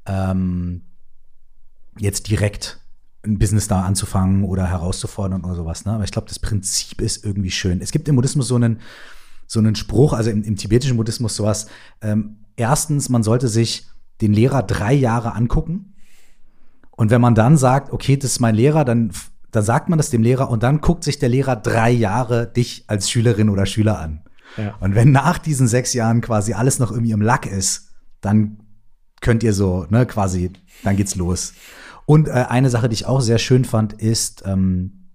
[SPEAKER 1] ähm, jetzt direkt ein Business da anzufangen oder herauszufordern oder sowas. Ne? Aber ich glaube, das Prinzip ist irgendwie schön. Es gibt im Buddhismus so einen, so einen Spruch, also im, im tibetischen Buddhismus sowas. Ähm, erstens, man sollte sich den Lehrer drei Jahre angucken. Und wenn man dann sagt, okay, das ist mein Lehrer, dann, dann sagt man das dem Lehrer und dann guckt sich der Lehrer drei Jahre dich als Schülerin oder Schüler an. Ja. Und wenn nach diesen sechs Jahren quasi alles noch irgendwie im Lack ist, dann könnt ihr so, ne, quasi, dann geht's los. Und äh, eine Sache, die ich auch sehr schön fand, ist, ähm,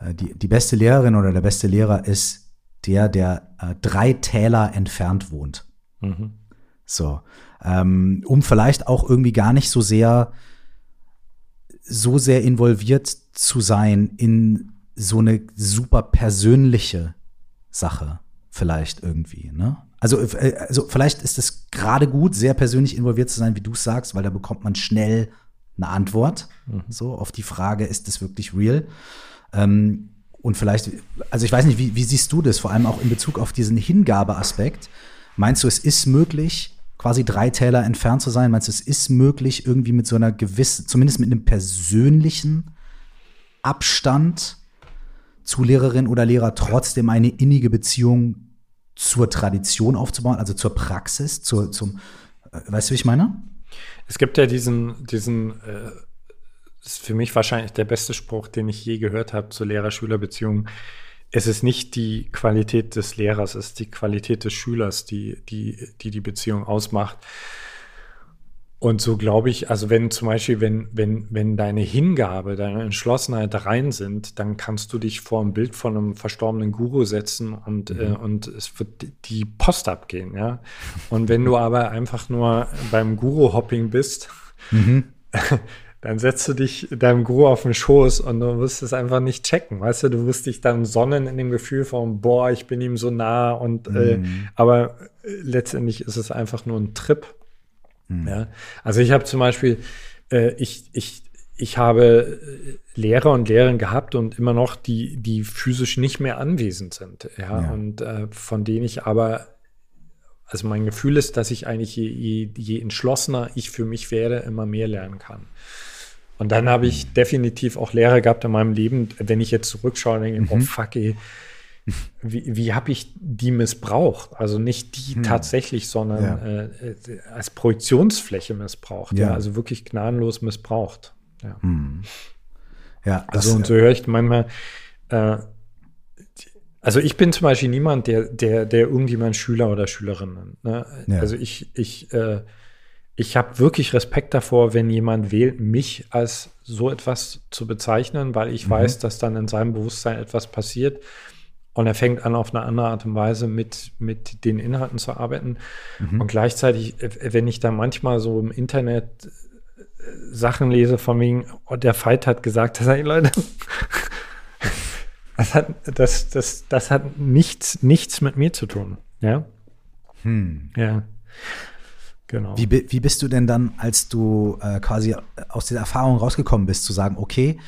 [SPEAKER 1] äh, die, die beste Lehrerin oder der beste Lehrer ist der, der äh, drei Täler entfernt wohnt. Mhm. So. Ähm, um vielleicht auch irgendwie gar nicht so sehr, so sehr involviert zu sein in so eine super persönliche Sache, vielleicht irgendwie, ne? Also, äh, also vielleicht ist es gerade gut, sehr persönlich involviert zu sein, wie du sagst, weil da bekommt man schnell eine Antwort, mhm. so auf die Frage, ist das wirklich real? Ähm, und vielleicht, also ich weiß nicht, wie, wie siehst du das, vor allem auch in Bezug auf diesen Hingabeaspekt? Meinst du, es ist möglich, quasi drei Täler entfernt zu sein? Meinst du, es ist möglich, irgendwie mit so einer gewissen, zumindest mit einem persönlichen Abstand zu Lehrerin oder Lehrer trotzdem eine innige Beziehung zur Tradition aufzubauen, also zur Praxis, zur, zum, äh, weißt du, wie ich meine?
[SPEAKER 2] Es gibt ja diesen, diesen, äh, ist für mich wahrscheinlich der beste Spruch, den ich je gehört habe zur Lehrer-Schüler-Beziehung. Es ist nicht die Qualität des Lehrers, es ist die Qualität des Schülers, die die, die, die Beziehung ausmacht. Und so glaube ich, also wenn zum Beispiel, wenn, wenn, wenn deine Hingabe, deine Entschlossenheit rein sind, dann kannst du dich vor ein Bild von einem verstorbenen Guru setzen und, mhm. äh, und es wird die Post abgehen, ja. Und wenn du aber einfach nur beim Guru-Hopping bist, mhm. dann setzt du dich deinem Guru auf den Schoß und du wirst es einfach nicht checken, weißt du, du wirst dich dann sonnen in dem Gefühl von, boah, ich bin ihm so nah und, äh, mhm. äh, aber letztendlich ist es einfach nur ein Trip. Mhm. Ja? Also ich habe zum Beispiel, äh, ich, ich, ich habe äh, Lehrer und Lehrerinnen gehabt und immer noch, die, die physisch nicht mehr anwesend sind. Ja, ja. und äh, von denen ich aber, also mein Gefühl ist, dass ich eigentlich je, je, je entschlossener ich für mich werde, immer mehr lernen kann. Und dann habe ich mhm. definitiv auch Lehrer gehabt in meinem Leben, wenn ich jetzt zurückschaue, denke ich, oh, mhm. oh fuck, ey, wie, wie habe ich die missbraucht? Also nicht die hm. tatsächlich, sondern ja. äh, als Projektionsfläche missbraucht. Ja. ja. also wirklich gnadenlos missbraucht. Ja, hm. ja also und so höre ich manchmal. Äh, also ich bin zum Beispiel niemand, der, der, der irgendjemand Schüler oder Schülerinnen. Ne? Also ich, ich, äh, ich habe wirklich Respekt davor, wenn jemand wählt, mich als so etwas zu bezeichnen, weil ich mhm. weiß, dass dann in seinem Bewusstsein etwas passiert, und er fängt an, auf eine andere Art und Weise mit, mit den Inhalten zu arbeiten. Mhm. Und gleichzeitig, wenn ich da manchmal so im Internet äh, Sachen lese, von wegen, oh, der Fight hat gesagt, dass er, Leute, das hat, das, das, das hat nichts, nichts mit mir zu tun. Ja. Hm. Ja.
[SPEAKER 1] Genau. Wie, wie bist du denn dann, als du äh, quasi aus der Erfahrung rausgekommen bist, zu sagen, okay,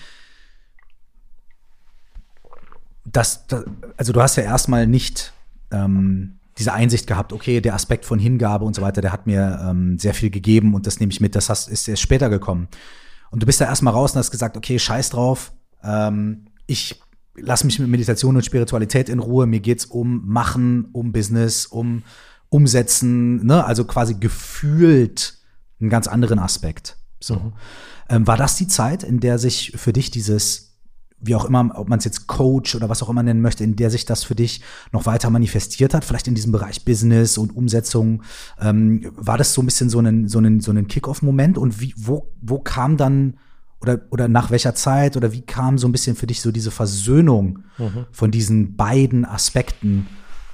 [SPEAKER 1] das, das, also du hast ja erstmal nicht ähm, diese Einsicht gehabt, okay, der Aspekt von Hingabe und so weiter, der hat mir ähm, sehr viel gegeben und das nehme ich mit, das hast, ist erst später gekommen. Und du bist da erstmal raus und hast gesagt, okay, scheiß drauf, ähm, ich lass mich mit Meditation und Spiritualität in Ruhe, mir geht's um Machen, um Business, um Umsetzen, ne? also quasi gefühlt einen ganz anderen Aspekt. So. Mhm. Ähm, war das die Zeit, in der sich für dich dieses wie auch immer, ob man es jetzt Coach oder was auch immer nennen möchte, in der sich das für dich noch weiter manifestiert hat, vielleicht in diesem Bereich Business und Umsetzung, ähm, war das so ein bisschen so ein, so ein, so ein Kick-Off-Moment und wie, wo, wo kam dann oder, oder nach welcher Zeit oder wie kam so ein bisschen für dich so diese Versöhnung mhm. von diesen beiden Aspekten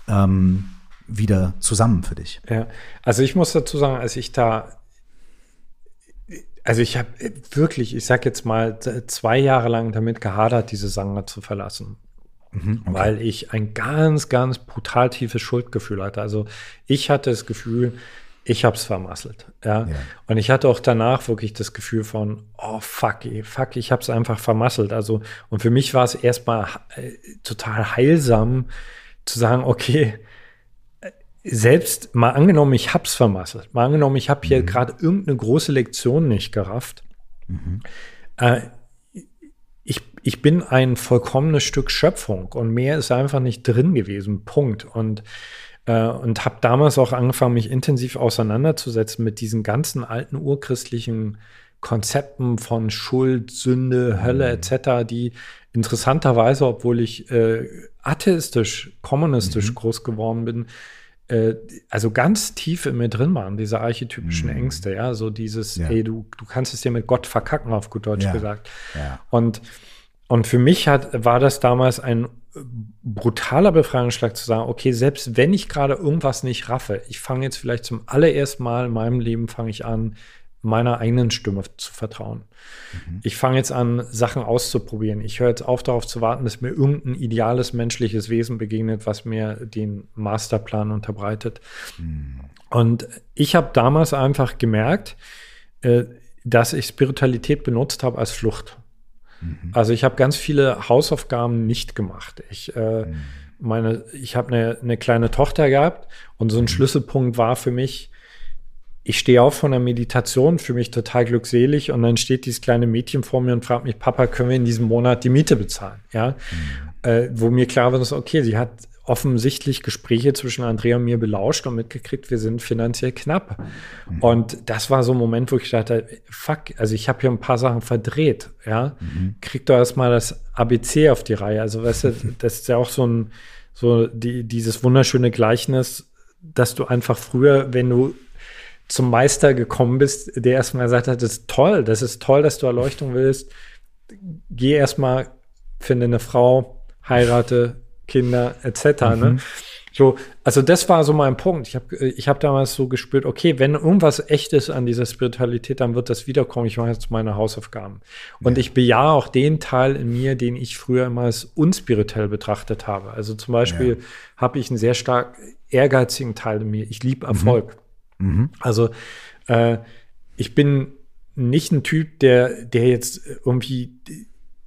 [SPEAKER 1] ähm, wieder zusammen für dich?
[SPEAKER 2] Ja, also ich muss dazu sagen, als ich da also ich habe äh, wirklich, ich sag jetzt mal, zwei Jahre lang damit gehadert, diese Sanger zu verlassen. Mhm, okay. Weil ich ein ganz, ganz brutal tiefes Schuldgefühl hatte. Also ich hatte das Gefühl, ich habe es vermasselt. Ja? ja? Und ich hatte auch danach wirklich das Gefühl von, oh fuck, fuck, ich habe es einfach vermasselt. Also, und für mich war es erstmal äh, total heilsam zu sagen, okay, selbst mal angenommen, ich hab's vermasselt, mal angenommen, ich habe hier mhm. gerade irgendeine große Lektion nicht gerafft. Mhm. Äh, ich, ich bin ein vollkommenes Stück Schöpfung und mehr ist einfach nicht drin gewesen. Punkt. Und äh, und habe damals auch angefangen, mich intensiv auseinanderzusetzen mit diesen ganzen alten urchristlichen Konzepten von Schuld, Sünde, Hölle mhm. etc., die interessanterweise, obwohl ich äh, atheistisch, kommunistisch mhm. groß geworden bin, äh, also ganz tief in mir drin waren, diese archetypischen mhm. Ängste, ja, so dieses, ja. ey, du, du kannst es dir mit Gott verkacken, auf gut Deutsch ja. gesagt. Ja. Und, und für mich hat, war das damals ein brutaler Befreiungsschlag zu sagen, okay, selbst wenn ich gerade irgendwas nicht raffe, ich fange jetzt vielleicht zum allerersten Mal in meinem Leben, fange ich an, meiner eigenen Stimme zu vertrauen. Mhm. Ich fange jetzt an, Sachen auszuprobieren. Ich höre jetzt auf darauf zu warten, dass mir irgendein ideales menschliches Wesen begegnet, was mir den Masterplan unterbreitet. Mhm. Und ich habe damals einfach gemerkt, äh, dass ich Spiritualität benutzt habe als Flucht. Mhm. Also ich habe ganz viele Hausaufgaben nicht gemacht. Ich äh, mhm. meine, ich habe eine, eine kleine Tochter gehabt und so ein mhm. Schlüsselpunkt war für mich, ich stehe auf von der Meditation, fühle mich total glückselig und dann steht dieses kleine Mädchen vor mir und fragt mich, Papa, können wir in diesem Monat die Miete bezahlen? Ja. Mhm. äh, wo mir klar war, dass, okay, sie hat offensichtlich Gespräche zwischen Andrea und mir belauscht und mitgekriegt, wir sind finanziell knapp. Mhm. Und das war so ein Moment, wo ich dachte, fuck, also ich habe hier ein paar Sachen verdreht, ja. Mhm. Krieg doch erstmal das ABC auf die Reihe. Also weißt du, das ist ja auch so ein, so die, dieses wunderschöne Gleichnis, dass du einfach früher, wenn du zum Meister gekommen bist, der erstmal gesagt hat, das ist toll, das ist toll, dass du Erleuchtung willst. Geh erstmal, finde eine Frau, heirate, Kinder etc. Ne? Mhm. Ne? So, also das war so mein Punkt. Ich habe ich hab damals so gespürt, okay, wenn irgendwas echt ist an dieser Spiritualität, dann wird das wiederkommen. Ich mache jetzt meine Hausaufgaben. Und ja. ich bejahe auch den Teil in mir, den ich früher immer als unspirituell betrachtet habe. Also zum Beispiel ja. habe ich einen sehr stark ehrgeizigen Teil in mir. Ich liebe Erfolg. Mhm. Mhm. Also äh, ich bin nicht ein Typ, der, der jetzt irgendwie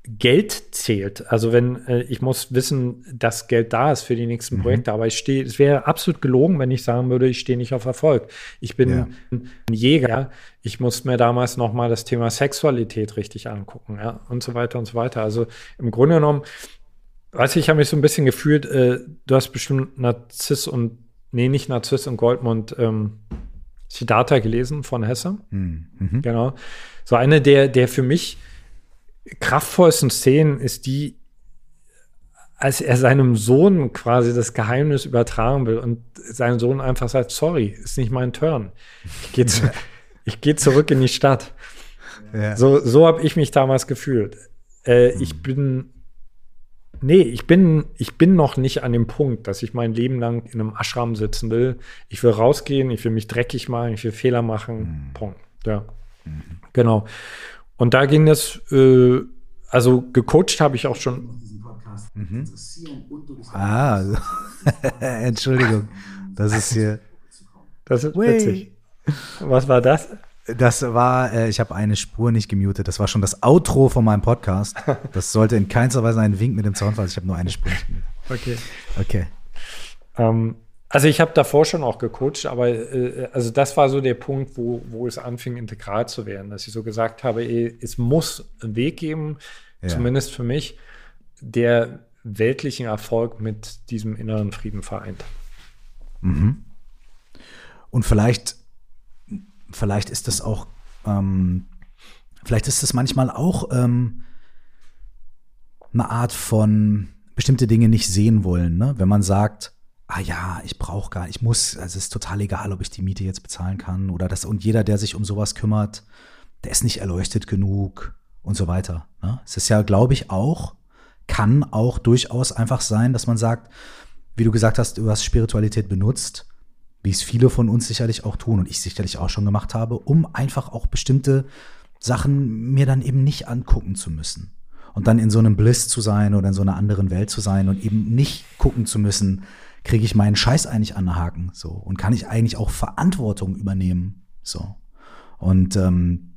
[SPEAKER 2] Geld zählt. Also wenn äh, ich muss wissen, dass Geld da ist für die nächsten mhm. Projekte, aber ich stehe, es wäre absolut gelogen, wenn ich sagen würde, ich stehe nicht auf Erfolg. Ich bin ja. ein Jäger. Ich muss mir damals noch mal das Thema Sexualität richtig angucken, ja, und so weiter und so weiter. Also im Grunde genommen, weiß ich, ich habe mich so ein bisschen gefühlt, äh, du hast bestimmt Narziss und, nee, nicht Narziss und Goldmund, ähm, Siddhartha gelesen von Hesse. Mhm. mhm. Genau. So eine der, der für mich kraftvollsten Szenen ist die, als er seinem Sohn quasi das Geheimnis übertragen will und sein Sohn einfach sagt, sorry, ist nicht mein Turn. Ich gehe zu, geh zurück in die Stadt. Ja. So, so habe ich mich damals gefühlt. Äh, mhm. Ich bin, nee, ich bin, ich bin noch nicht an dem Punkt, dass ich mein Leben lang in einem Ashram sitzen will. Ich will rausgehen, ich will mich dreckig machen, ich will Fehler machen. Mhm. Punkt. Ja. Mhm. Genau. Und da ging das, äh, also gecoacht habe ich auch schon.
[SPEAKER 1] Mhm. Ah, Entschuldigung. Das ist hier.
[SPEAKER 2] Das ist witzig. Was war das?
[SPEAKER 1] Das war, äh, ich habe eine Spur nicht gemutet. Das war schon das Outro von meinem Podcast. Das sollte in keinster Weise ein Wink mit dem Zaunfall. Ich habe nur eine Spur nicht gemutet.
[SPEAKER 2] Okay.
[SPEAKER 1] Okay.
[SPEAKER 2] Ähm, also ich habe davor schon auch gecoacht, aber äh, also das war so der Punkt, wo, wo es anfing, integral zu werden, dass ich so gesagt habe, ey, es muss einen Weg geben, ja. zumindest für mich, der weltlichen Erfolg mit diesem inneren Frieden vereint.
[SPEAKER 1] Mhm. Und vielleicht, vielleicht ist das auch, ähm, vielleicht ist das manchmal auch ähm, eine Art von bestimmte Dinge nicht sehen wollen, ne? wenn man sagt, ah ja, ich brauche gar, ich muss, also es ist total egal, ob ich die Miete jetzt bezahlen kann oder das, und jeder, der sich um sowas kümmert, der ist nicht erleuchtet genug und so weiter. Ne? Es ist ja, glaube ich, auch, kann auch durchaus einfach sein, dass man sagt, wie du gesagt hast, du hast Spiritualität benutzt, wie es viele von uns sicherlich auch tun und ich sicherlich auch schon gemacht habe, um einfach auch bestimmte Sachen mir dann eben nicht angucken zu müssen. Und dann in so einem Bliss zu sein oder in so einer anderen Welt zu sein und eben nicht gucken zu müssen, kriege ich meinen Scheiß eigentlich an den Haken so und kann ich eigentlich auch Verantwortung übernehmen so und ähm,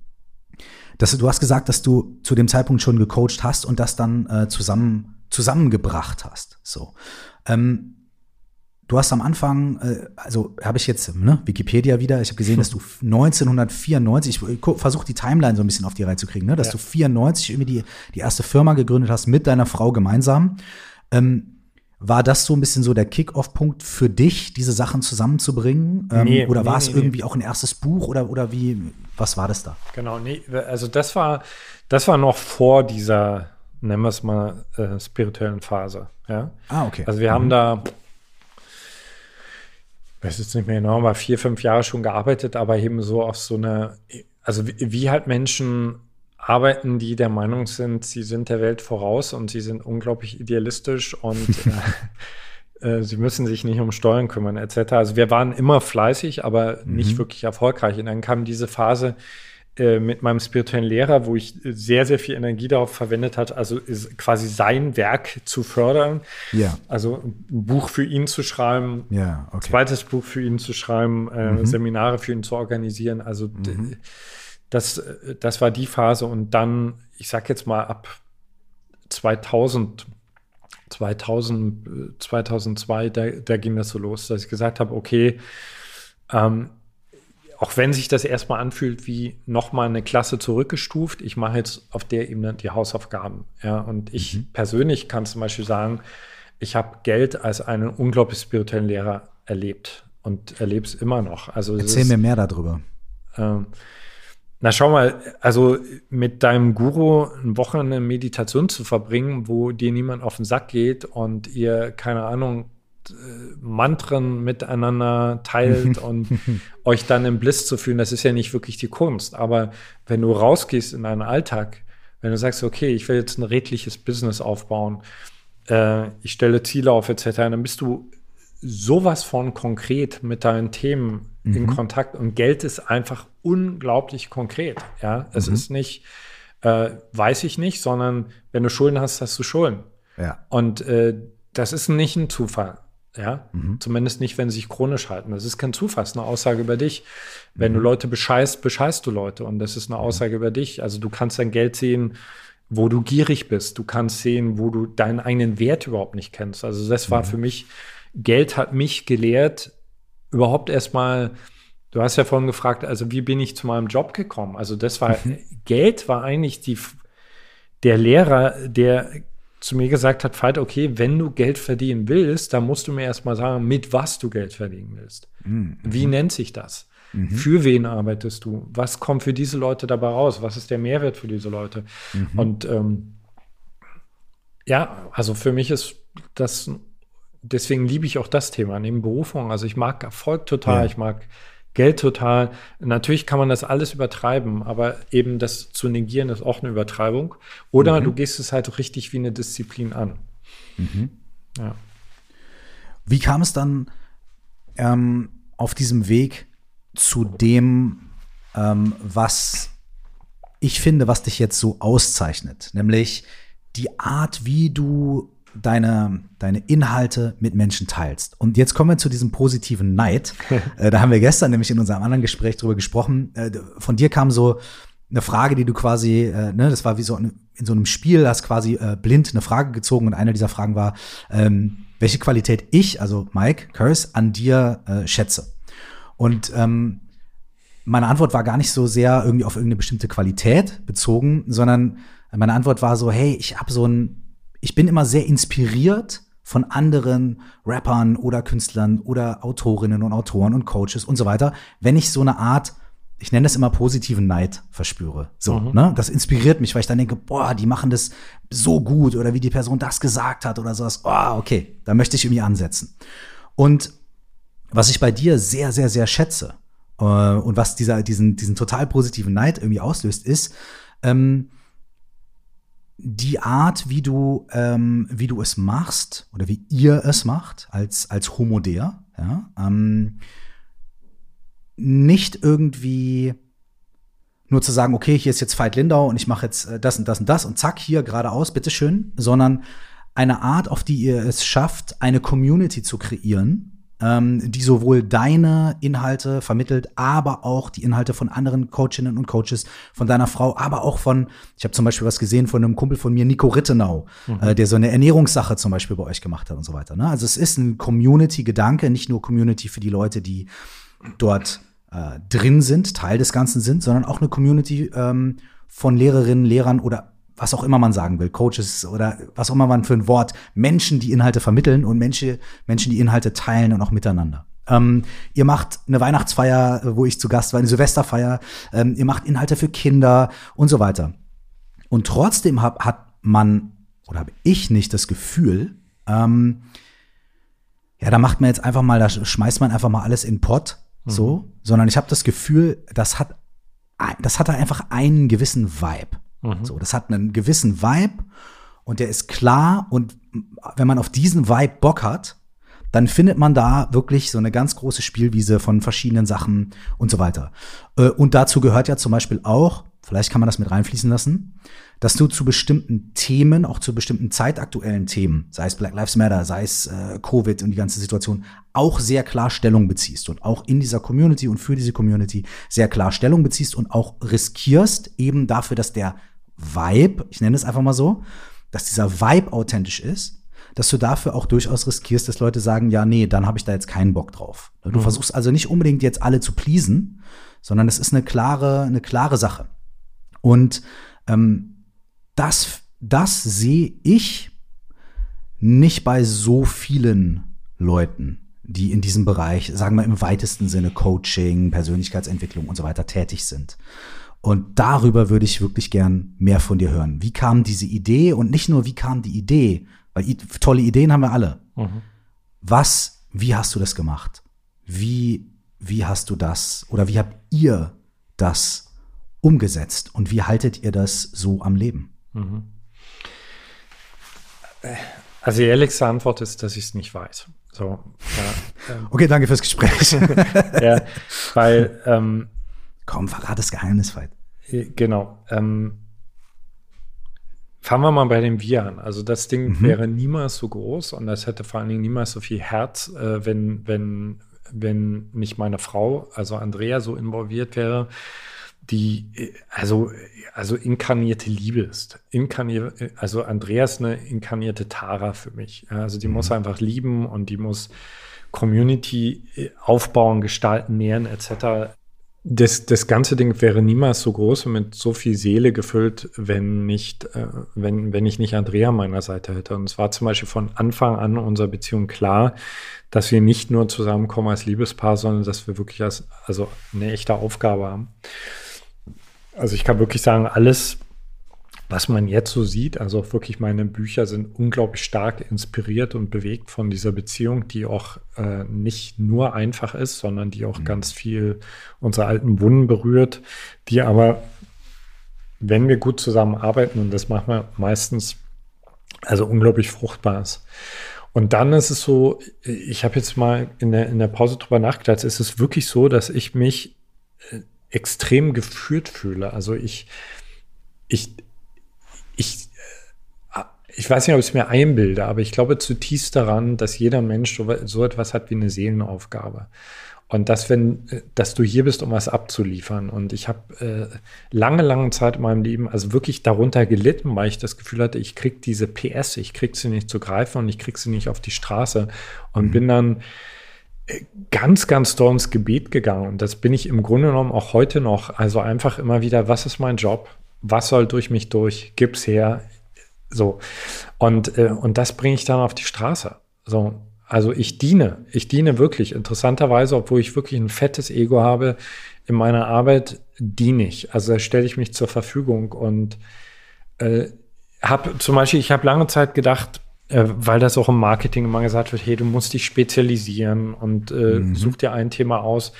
[SPEAKER 1] das, du hast gesagt, dass du zu dem Zeitpunkt schon gecoacht hast und das dann äh, zusammen zusammengebracht hast. So, ähm, du hast am Anfang, äh, also habe ich jetzt ne, Wikipedia wieder. Ich habe gesehen, dass du 1994, ich versuche die Timeline so ein bisschen auf die Reihe zu kriegen, ne, dass ja. du 94 irgendwie die die erste Firma gegründet hast mit deiner Frau gemeinsam. Ähm, war das so ein bisschen so der Kick-Off-Punkt für dich, diese Sachen zusammenzubringen? Ähm, nee, oder war nee, es nee, irgendwie auch ein erstes Buch oder, oder wie, was war das da?
[SPEAKER 2] Genau, nee, also das war, das war noch vor dieser, nennen wir es mal, äh, spirituellen Phase. Ja?
[SPEAKER 1] Ah, okay.
[SPEAKER 2] Also wir mhm. haben da, weiß jetzt nicht mehr genau, aber vier, fünf Jahre schon gearbeitet, aber eben so auf so eine, also wie, wie halt Menschen arbeiten, die der Meinung sind, sie sind der Welt voraus und sie sind unglaublich idealistisch und äh, äh, sie müssen sich nicht um Steuern kümmern, etc. Also wir waren immer fleißig, aber mhm. nicht wirklich erfolgreich. Und dann kam diese Phase mit meinem spirituellen Lehrer, wo ich sehr, sehr viel Energie darauf verwendet hat, also quasi sein Werk zu fördern.
[SPEAKER 1] Ja.
[SPEAKER 2] Also ein Buch für ihn zu schreiben,
[SPEAKER 1] ja, okay.
[SPEAKER 2] zweites Buch für ihn zu schreiben, äh, mhm. Seminare für ihn zu organisieren. Also mhm das, das war die Phase und dann, ich sag jetzt mal ab 2000, 2000, 2002, da, da ging das so los, dass ich gesagt habe, okay, ähm, auch wenn sich das erstmal anfühlt wie nochmal eine Klasse zurückgestuft, ich mache jetzt auf der Ebene die Hausaufgaben. Ja, und ich mhm. persönlich kann zum Beispiel sagen, ich habe Geld als einen unglaublich spirituellen Lehrer erlebt und erlebe es immer noch. Also
[SPEAKER 1] Erzähl ist, mir mehr darüber.
[SPEAKER 2] Ähm, na, schau mal, also mit deinem Guru ein Wochenende Meditation zu verbringen, wo dir niemand auf den Sack geht und ihr, keine Ahnung, Mantren miteinander teilt und euch dann im Bliss zu fühlen, das ist ja nicht wirklich die Kunst. Aber wenn du rausgehst in deinen Alltag, wenn du sagst, okay, ich will jetzt ein redliches Business aufbauen, äh, ich stelle Ziele auf etc., dann bist du sowas von konkret mit deinen Themen mhm. in Kontakt und Geld ist einfach unglaublich konkret. Ja, es mhm. ist nicht, äh, weiß ich nicht, sondern wenn du Schulden hast, hast du Schulden. Ja. Und äh, das ist nicht ein Zufall. Ja, mhm. zumindest nicht, wenn sie sich chronisch halten. Das ist kein Zufall, das ist eine Aussage über dich. Wenn du mhm. Leute bescheißt, bescheißt du Leute. Und das ist eine mhm. Aussage über dich. Also du kannst dein Geld sehen, wo du gierig bist. Du kannst sehen, wo du deinen eigenen Wert überhaupt nicht kennst. Also das war mhm. für mich, Geld hat mich gelehrt, überhaupt erstmal, du hast ja vorhin gefragt, also wie bin ich zu meinem Job gekommen? Also das war, mhm. Geld war eigentlich die, der Lehrer, der zu mir gesagt hat, Veit, okay, wenn du Geld verdienen willst, dann musst du mir erstmal sagen, mit was du Geld verdienen willst. Mhm. Wie nennt sich das? Mhm. Für wen arbeitest du? Was kommt für diese Leute dabei raus? Was ist der Mehrwert für diese Leute? Mhm. Und ähm, ja, also für mich ist das, deswegen liebe ich auch das Thema, neben Berufung. Also ich mag Erfolg total, ja. ich mag Geld total. Natürlich kann man das alles übertreiben, aber eben das zu negieren ist auch eine Übertreibung. Oder mhm. du gehst es halt richtig wie eine Disziplin an.
[SPEAKER 1] Mhm. Ja. Wie kam es dann ähm, auf diesem Weg zu dem, ähm, was ich finde, was dich jetzt so auszeichnet, nämlich die Art, wie du deine, deine Inhalte mit Menschen teilst. Und jetzt kommen wir zu diesem positiven Neid. äh, da haben wir gestern nämlich in unserem anderen Gespräch drüber gesprochen. Äh, von dir kam so eine Frage, die du quasi, äh, ne, das war wie so in so einem Spiel, hast quasi blind eine Frage gezogen und eine dieser Fragen war, ähm, welche Qualität ich, also Mike Curse, an dir schätze. Und ähm, meine Antwort war gar nicht so sehr irgendwie auf irgendeine bestimmte Qualität bezogen, sondern meine Antwort war so, hey, ich habe so ein ich bin immer sehr inspiriert von anderen Rappern oder Künstlern oder Autorinnen und Autoren und Coaches und so weiter, wenn ich so eine Art ich nenne das immer positiven Neid verspüre. So, mhm. ne? Das inspiriert mich, weil ich dann denke, boah, die machen das so gut oder wie die Person das gesagt hat oder sowas. Oh, okay, da möchte ich irgendwie ansetzen. Und was ich bei dir sehr, sehr, sehr schätze äh, und was dieser, diesen, diesen total positiven Neid irgendwie auslöst, ist, ähm, die Art, wie du, ähm, wie du es machst oder wie ihr es macht als, als Homo der, ja, ähm, nicht irgendwie nur zu sagen, okay, hier ist jetzt Veit Lindau und ich mache jetzt äh, das und das und das und zack, hier geradeaus, bitteschön, sondern eine Art, auf die ihr es schafft, eine Community zu kreieren, ähm, die sowohl deine Inhalte vermittelt, aber auch die Inhalte von anderen Coachinnen und Coaches, von deiner Frau, aber auch von, ich habe zum Beispiel was gesehen von einem Kumpel von mir, Nico Rittenau, mhm. äh, der so eine Ernährungssache zum Beispiel bei euch gemacht hat und so weiter. Ne? Also es ist ein Community-Gedanke, nicht nur Community für die Leute, die dort äh, drin sind, Teil des Ganzen sind, sondern auch eine Community ähm, von Lehrerinnen, Lehrern oder was auch immer man sagen will, Coaches oder was auch immer man für ein Wort, Menschen, die Inhalte vermitteln und Menschen, Menschen, die Inhalte teilen und auch miteinander. Ähm, ihr macht eine Weihnachtsfeier, wo ich zu Gast war, eine Silvesterfeier, ähm, ihr macht Inhalte für Kinder und so weiter. Und trotzdem hab, hat man oder habe ich nicht das Gefühl, ähm, ja, da macht man jetzt einfach mal, da schmeißt man einfach mal alles in den Pott, mhm. so, sondern ich habe das Gefühl, das hat, das hat einfach einen gewissen Vibe. Mhm. So, das hat einen gewissen Vibe und der ist klar und wenn man auf diesen Vibe Bock hat, dann findet man da wirklich so eine ganz große Spielwiese von verschiedenen Sachen und so weiter. Äh, und dazu gehört ja zum Beispiel auch, vielleicht kann man das mit reinfließen lassen, dass du zu bestimmten Themen, auch zu bestimmten zeitaktuellen Themen, sei es Black Lives Matter, sei es äh, Covid und die ganze Situation, auch sehr klar Stellung beziehst und auch in dieser Community und für diese Community sehr klar Stellung beziehst und auch riskierst eben dafür, dass der Vibe, ich nenne es einfach mal so, dass dieser Vibe authentisch ist, dass du dafür auch durchaus riskierst, dass Leute sagen, ja, nee, dann habe ich da jetzt keinen Bock drauf. Du mhm. versuchst also nicht unbedingt jetzt alle zu pleasen, sondern es ist eine klare, eine klare Sache. Und ähm, das, das sehe ich nicht bei so vielen Leuten, die in diesem Bereich, sagen wir im weitesten Sinne Coaching, Persönlichkeitsentwicklung und so weiter tätig sind. Und darüber würde ich wirklich gern mehr von dir hören. Wie kam diese Idee und nicht nur, wie kam die Idee, weil tolle Ideen haben wir alle. Mhm. Was, wie hast du das gemacht? Wie, wie hast du das oder wie habt ihr das umgesetzt und wie haltet ihr das so am Leben? Mhm.
[SPEAKER 2] Also die ehrlichste Antwort ist, dass ich es nicht weiß. So,
[SPEAKER 1] ja, ähm, okay, danke fürs Gespräch.
[SPEAKER 2] ja, weil ähm,
[SPEAKER 1] Komm, verrat das Geheimnis weit.
[SPEAKER 2] Äh, genau. Ähm, fangen wir mal bei dem Wir an. Also das Ding mhm. wäre niemals so groß und das hätte vor allen Dingen niemals so viel Herz, äh, wenn, wenn, wenn nicht meine Frau, also Andrea, so involviert wäre die also, also inkarnierte Liebe ist. Inkarnierte, also Andreas eine inkarnierte Tara für mich. Also die mhm. muss einfach lieben und die muss Community äh, aufbauen, gestalten, nähren etc. Das, das ganze Ding wäre niemals so groß und mit so viel Seele gefüllt, wenn nicht, äh, wenn, wenn ich nicht Andrea an meiner Seite hätte. Und es war zum Beispiel von Anfang an unserer Beziehung klar, dass wir nicht nur zusammenkommen als Liebespaar, sondern dass wir wirklich als, also eine echte Aufgabe haben. Also ich kann wirklich sagen, alles, was man jetzt so sieht, also auch wirklich meine Bücher sind unglaublich stark inspiriert und bewegt von dieser Beziehung, die auch äh, nicht nur einfach ist, sondern die auch mhm. ganz viel unsere alten Wunden berührt, die aber, wenn wir gut zusammenarbeiten, und das machen wir meistens, also unglaublich fruchtbar ist. Und dann ist es so, ich habe jetzt mal in der, in der Pause drüber nachgedacht, ist es wirklich so, dass ich mich äh, extrem geführt fühle. Also ich, ich, ich, äh, ich weiß nicht, ob ich es mir einbilde, aber ich glaube zutiefst daran, dass jeder Mensch so, so etwas hat wie eine Seelenaufgabe. Und dass, wenn, äh, dass du hier bist, um was abzuliefern. Und ich habe äh, lange, lange Zeit in meinem Leben also wirklich darunter gelitten, weil ich das Gefühl hatte, ich krieg diese PS, ich krieg sie nicht zu greifen und ich krieg sie nicht auf die Straße. Und mhm. bin dann ganz, ganz doll ins Gebet gegangen. Und das bin ich im Grunde genommen auch heute noch. Also einfach immer wieder, was ist mein Job? Was soll durch mich durch? Gib's her. So. Und, äh, und das bringe ich dann auf die Straße. So. Also ich diene. Ich diene wirklich. Interessanterweise, obwohl ich wirklich ein fettes Ego habe, in meiner Arbeit diene ich. Also da stelle ich mich zur Verfügung und äh, habe zum Beispiel, ich habe lange Zeit gedacht, äh, weil das auch im Marketing immer gesagt wird, hey, du musst dich spezialisieren und äh, mhm. such dir ein Thema aus.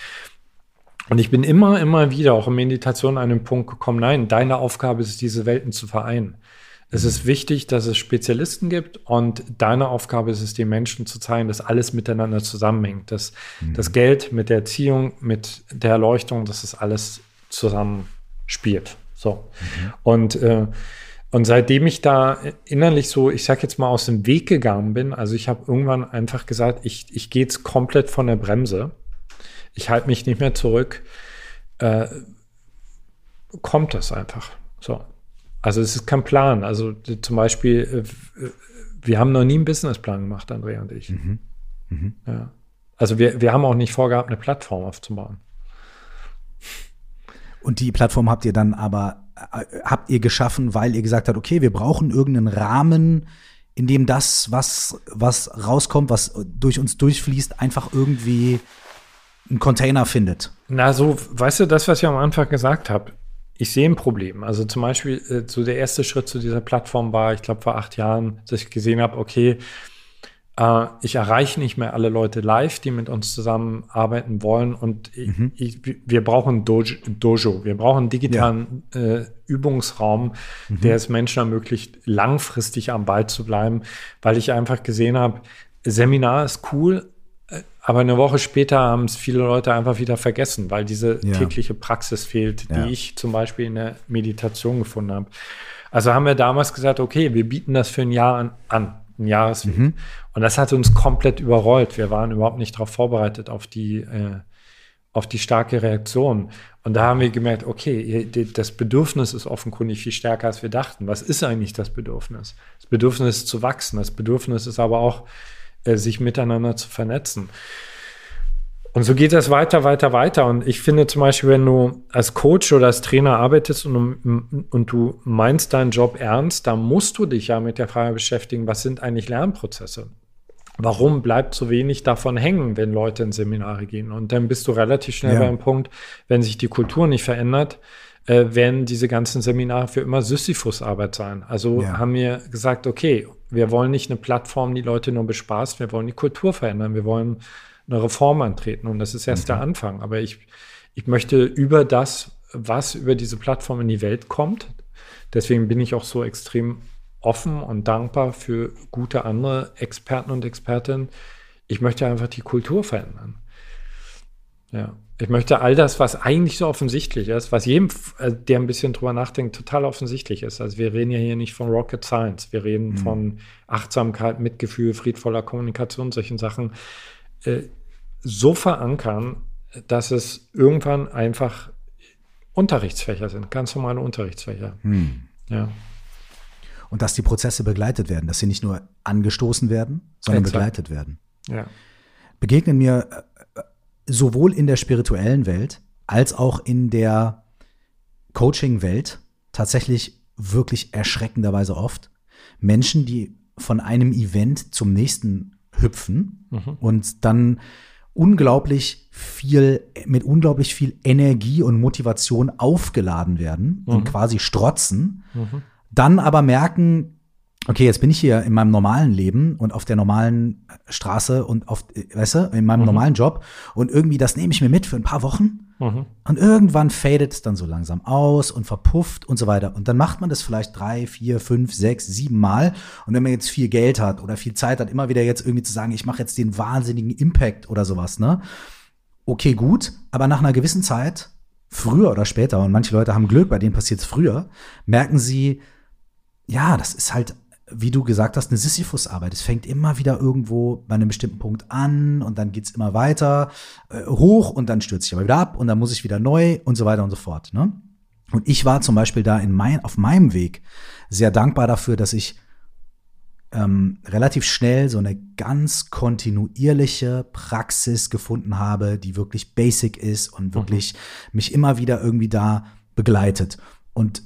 [SPEAKER 2] Und ich bin immer, immer wieder auch in Meditation an den Punkt gekommen, nein, deine Aufgabe ist es, diese Welten zu vereinen. Es ist wichtig, dass es Spezialisten gibt und deine Aufgabe ist es, den Menschen zu zeigen, dass alles miteinander zusammenhängt, dass mhm. das Geld mit der Erziehung, mit der Erleuchtung, dass es alles zusammenspielt. So. Mhm. Und äh, und seitdem ich da innerlich so, ich sag jetzt mal, aus dem Weg gegangen bin, also ich habe irgendwann einfach gesagt, ich, ich gehe jetzt komplett von der Bremse. Ich halte mich nicht mehr zurück. Äh, kommt das einfach. So. Also es ist kein Plan. Also zum Beispiel, äh, wir haben noch nie einen Businessplan gemacht, Andrea und ich. Mhm. Mhm. Ja. Also wir, wir haben auch nicht vorgehabt, eine Plattform aufzubauen.
[SPEAKER 1] Und die Plattform habt ihr dann aber habt ihr geschaffen, weil ihr gesagt habt, okay, wir brauchen irgendeinen Rahmen, in dem das, was, was rauskommt, was durch uns durchfließt, einfach irgendwie einen Container findet.
[SPEAKER 2] Na, so, weißt du, das, was ich am Anfang gesagt habe, ich sehe ein Problem. Also zum Beispiel, äh, so der erste Schritt zu dieser Plattform war, ich glaube, vor acht Jahren, dass ich gesehen habe, okay, äh, ich erreiche nicht mehr alle Leute live, die mit uns zusammenarbeiten wollen. Und mhm. ich, wir brauchen Dojo, Dojo. Wir brauchen einen digitalen ja. äh, Übungsraum, mhm. der es Menschen ermöglicht, langfristig am Ball zu bleiben, weil ich einfach gesehen habe, Seminar ist cool, aber eine Woche später haben es viele Leute einfach wieder vergessen, weil diese ja. tägliche Praxis fehlt, ja. die ich zum Beispiel in der Meditation gefunden habe. Also haben wir damals gesagt, okay, wir bieten das für ein Jahr an. an ein Jahresweg. Mhm. Und das hat uns komplett überrollt. Wir waren überhaupt nicht darauf vorbereitet, auf die, äh, auf die starke Reaktion. Und da haben wir gemerkt, okay, das Bedürfnis ist offenkundig viel stärker, als wir dachten. Was ist eigentlich das Bedürfnis? Das Bedürfnis ist zu wachsen. Das Bedürfnis ist aber auch, äh, sich miteinander zu vernetzen. Und so geht das weiter, weiter, weiter. Und ich finde zum Beispiel, wenn du als Coach oder als Trainer arbeitest und, und du meinst deinen Job ernst, dann musst du dich ja mit der Frage beschäftigen, was sind eigentlich Lernprozesse? Warum bleibt so wenig davon hängen, wenn Leute in Seminare gehen? Und dann bist du relativ schnell ja. beim Punkt, wenn sich die Kultur nicht verändert, äh, werden diese ganzen Seminare für immer Sisyphus-Arbeit sein. Also ja. haben wir gesagt, okay, wir wollen nicht eine Plattform, die Leute nur bespaßt, wir wollen die Kultur verändern, wir wollen eine Reform antreten. Und das ist erst mhm. der Anfang. Aber ich, ich möchte über das, was über diese Plattform in die Welt kommt, deswegen bin ich auch so extrem offen und dankbar für gute andere Experten und Expertinnen. Ich möchte einfach die Kultur verändern. Ja. Ich möchte all das, was eigentlich so offensichtlich ist, was jedem, äh, der ein bisschen drüber nachdenkt, total offensichtlich ist. Also wir reden ja hier nicht von Rocket Science, wir reden mhm. von Achtsamkeit, Mitgefühl, friedvoller Kommunikation, solchen Sachen. Äh, so verankern, dass es irgendwann einfach Unterrichtsfächer sind, ganz normale Unterrichtsfächer. Hm. Ja.
[SPEAKER 1] Und dass die Prozesse begleitet werden, dass sie nicht nur angestoßen werden, sondern Exakt. begleitet werden.
[SPEAKER 2] Ja.
[SPEAKER 1] Begegnen mir äh, sowohl in der spirituellen Welt als auch in der Coaching-Welt tatsächlich wirklich erschreckenderweise oft Menschen, die von einem Event zum nächsten hüpfen mhm. und dann unglaublich viel, mit unglaublich viel Energie und Motivation aufgeladen werden mhm. und quasi strotzen, mhm. dann aber merken, okay, jetzt bin ich hier in meinem normalen Leben und auf der normalen Straße und auf, weißt du, in meinem mhm. normalen Job und irgendwie das nehme ich mir mit für ein paar Wochen mhm. und irgendwann fadet es dann so langsam aus und verpufft und so weiter und dann macht man das vielleicht drei, vier, fünf, sechs, sieben Mal und wenn man jetzt viel Geld hat oder viel Zeit hat, immer wieder jetzt irgendwie zu sagen, ich mache jetzt den wahnsinnigen Impact oder sowas, ne? Okay, gut, aber nach einer gewissen Zeit, früher oder später, und manche Leute haben Glück, bei denen passiert es früher, merken sie, ja, das ist halt wie du gesagt hast, eine Sisyphus-Arbeit. Es fängt immer wieder irgendwo bei einem bestimmten Punkt an und dann geht's immer weiter äh, hoch und dann stürzt sich aber wieder ab und dann muss ich wieder neu und so weiter und so fort. Ne? Und ich war zum Beispiel da in mein, auf meinem Weg sehr dankbar dafür, dass ich ähm, relativ schnell so eine ganz kontinuierliche Praxis gefunden habe, die wirklich basic ist und mhm. wirklich mhm. mich immer wieder irgendwie da begleitet. Und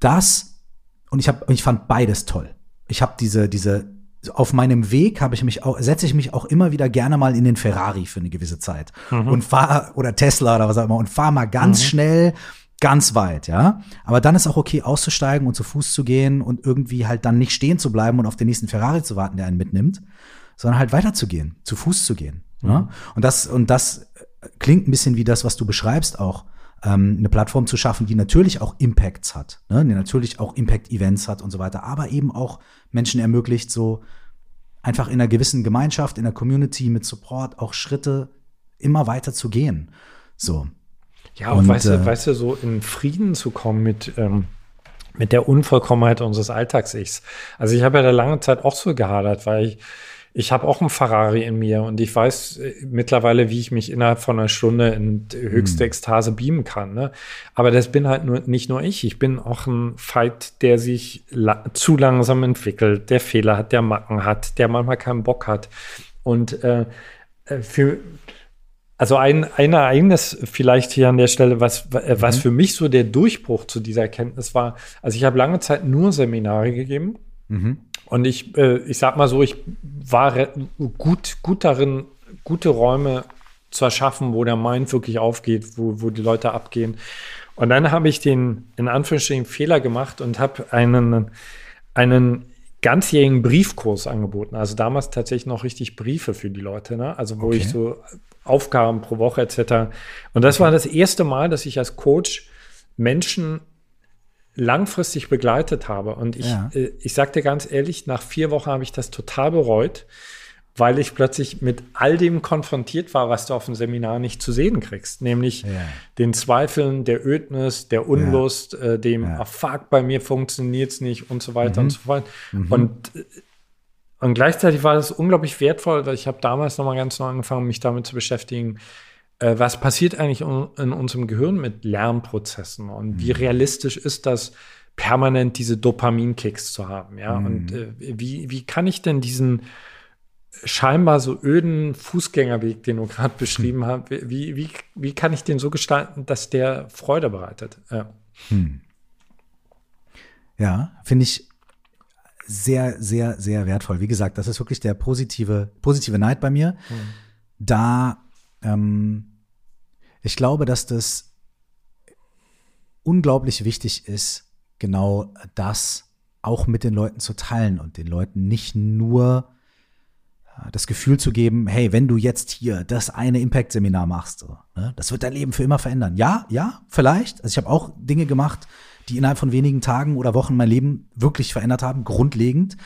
[SPEAKER 1] das, und ich habe, ich fand beides toll ich habe diese, diese, auf meinem Weg habe ich mich auch, setze ich mich auch immer wieder gerne mal in den Ferrari für eine gewisse Zeit mhm. und fahre oder Tesla oder was auch immer und fahre mal ganz mhm. schnell ganz weit, ja. Aber dann ist auch okay, auszusteigen und zu Fuß zu gehen und irgendwie halt dann nicht stehen zu bleiben und auf den nächsten Ferrari zu warten, der einen mitnimmt, sondern halt weiterzugehen, zu Fuß zu gehen. Mhm. Ja? Und das, und das klingt ein bisschen wie das, was du beschreibst auch ähm, eine Plattform zu schaffen, die natürlich auch Impacts hat, ne? die natürlich auch Impact-Events hat und so weiter, aber eben auch Menschen ermöglicht, so einfach in einer gewissen Gemeinschaft, in der Community mit Support auch Schritte immer weiter zu gehen. So.
[SPEAKER 2] Ja, und, weißt, du, äh, weißt du, so in Frieden zu kommen mit, ähm, mit der Unvollkommenheit unseres Alltags-Ichs. Also ich habe ja da lange Zeit auch so gehadert, weil ich ich habe auch einen Ferrari in mir und ich weiß äh, mittlerweile, wie ich mich innerhalb von einer Stunde in höchste hm. Ekstase beamen kann. Ne? Aber das bin halt nur, nicht nur ich. Ich bin auch ein Fight, der sich la zu langsam entwickelt, der Fehler hat, der Macken hat, der manchmal keinen Bock hat. Und äh, äh für also ein, ein Ereignis vielleicht hier an der Stelle, was, äh, was mhm. für mich so der Durchbruch zu dieser Erkenntnis war. Also ich habe lange Zeit nur Seminare gegeben. Mhm. Und ich, äh, ich sag mal so, ich war gut, gut darin, gute Räume zu erschaffen, wo der Mind wirklich aufgeht, wo, wo die Leute abgehen. Und dann habe ich den, in Anführungsstrichen, Fehler gemacht und habe einen, einen ganzjährigen Briefkurs angeboten. Also damals tatsächlich noch richtig Briefe für die Leute, ne? Also wo okay. ich so Aufgaben pro Woche etc. Und das war das erste Mal, dass ich als Coach Menschen langfristig begleitet habe. Und ich, ja. äh, ich sag dir ganz ehrlich, nach vier Wochen habe ich das total bereut, weil ich plötzlich mit all dem konfrontiert war, was du auf dem Seminar nicht zu sehen kriegst. Nämlich ja. den Zweifeln, der Ödnis, der Unlust, ja. äh, dem, ja. fuck, bei mir funktioniert es nicht und so weiter mhm. und so fort. Mhm. Und, äh, und gleichzeitig war das unglaublich wertvoll, weil ich habe damals nochmal ganz neu angefangen, mich damit zu beschäftigen, äh, was passiert eigentlich in unserem Gehirn mit Lernprozessen und wie mhm. realistisch ist das, permanent diese Dopaminkicks zu haben, ja? Mhm. Und äh, wie, wie kann ich denn diesen scheinbar so öden Fußgängerweg, den du gerade beschrieben hm. hast, wie, wie, wie kann ich den so gestalten, dass der Freude bereitet? Ja, hm.
[SPEAKER 1] ja finde ich sehr, sehr, sehr wertvoll. Wie gesagt, das ist wirklich der positive, positive Neid bei mir. Hm. Da, ähm, ich glaube, dass das unglaublich wichtig ist, genau das auch mit den Leuten zu teilen und den Leuten nicht nur äh, das Gefühl zu geben, hey, wenn du jetzt hier das eine Impact-Seminar machst, so, ne, das wird dein Leben für immer verändern. Ja, ja, vielleicht. Also ich habe auch Dinge gemacht, die innerhalb von wenigen Tagen oder Wochen mein Leben wirklich verändert haben, grundlegend.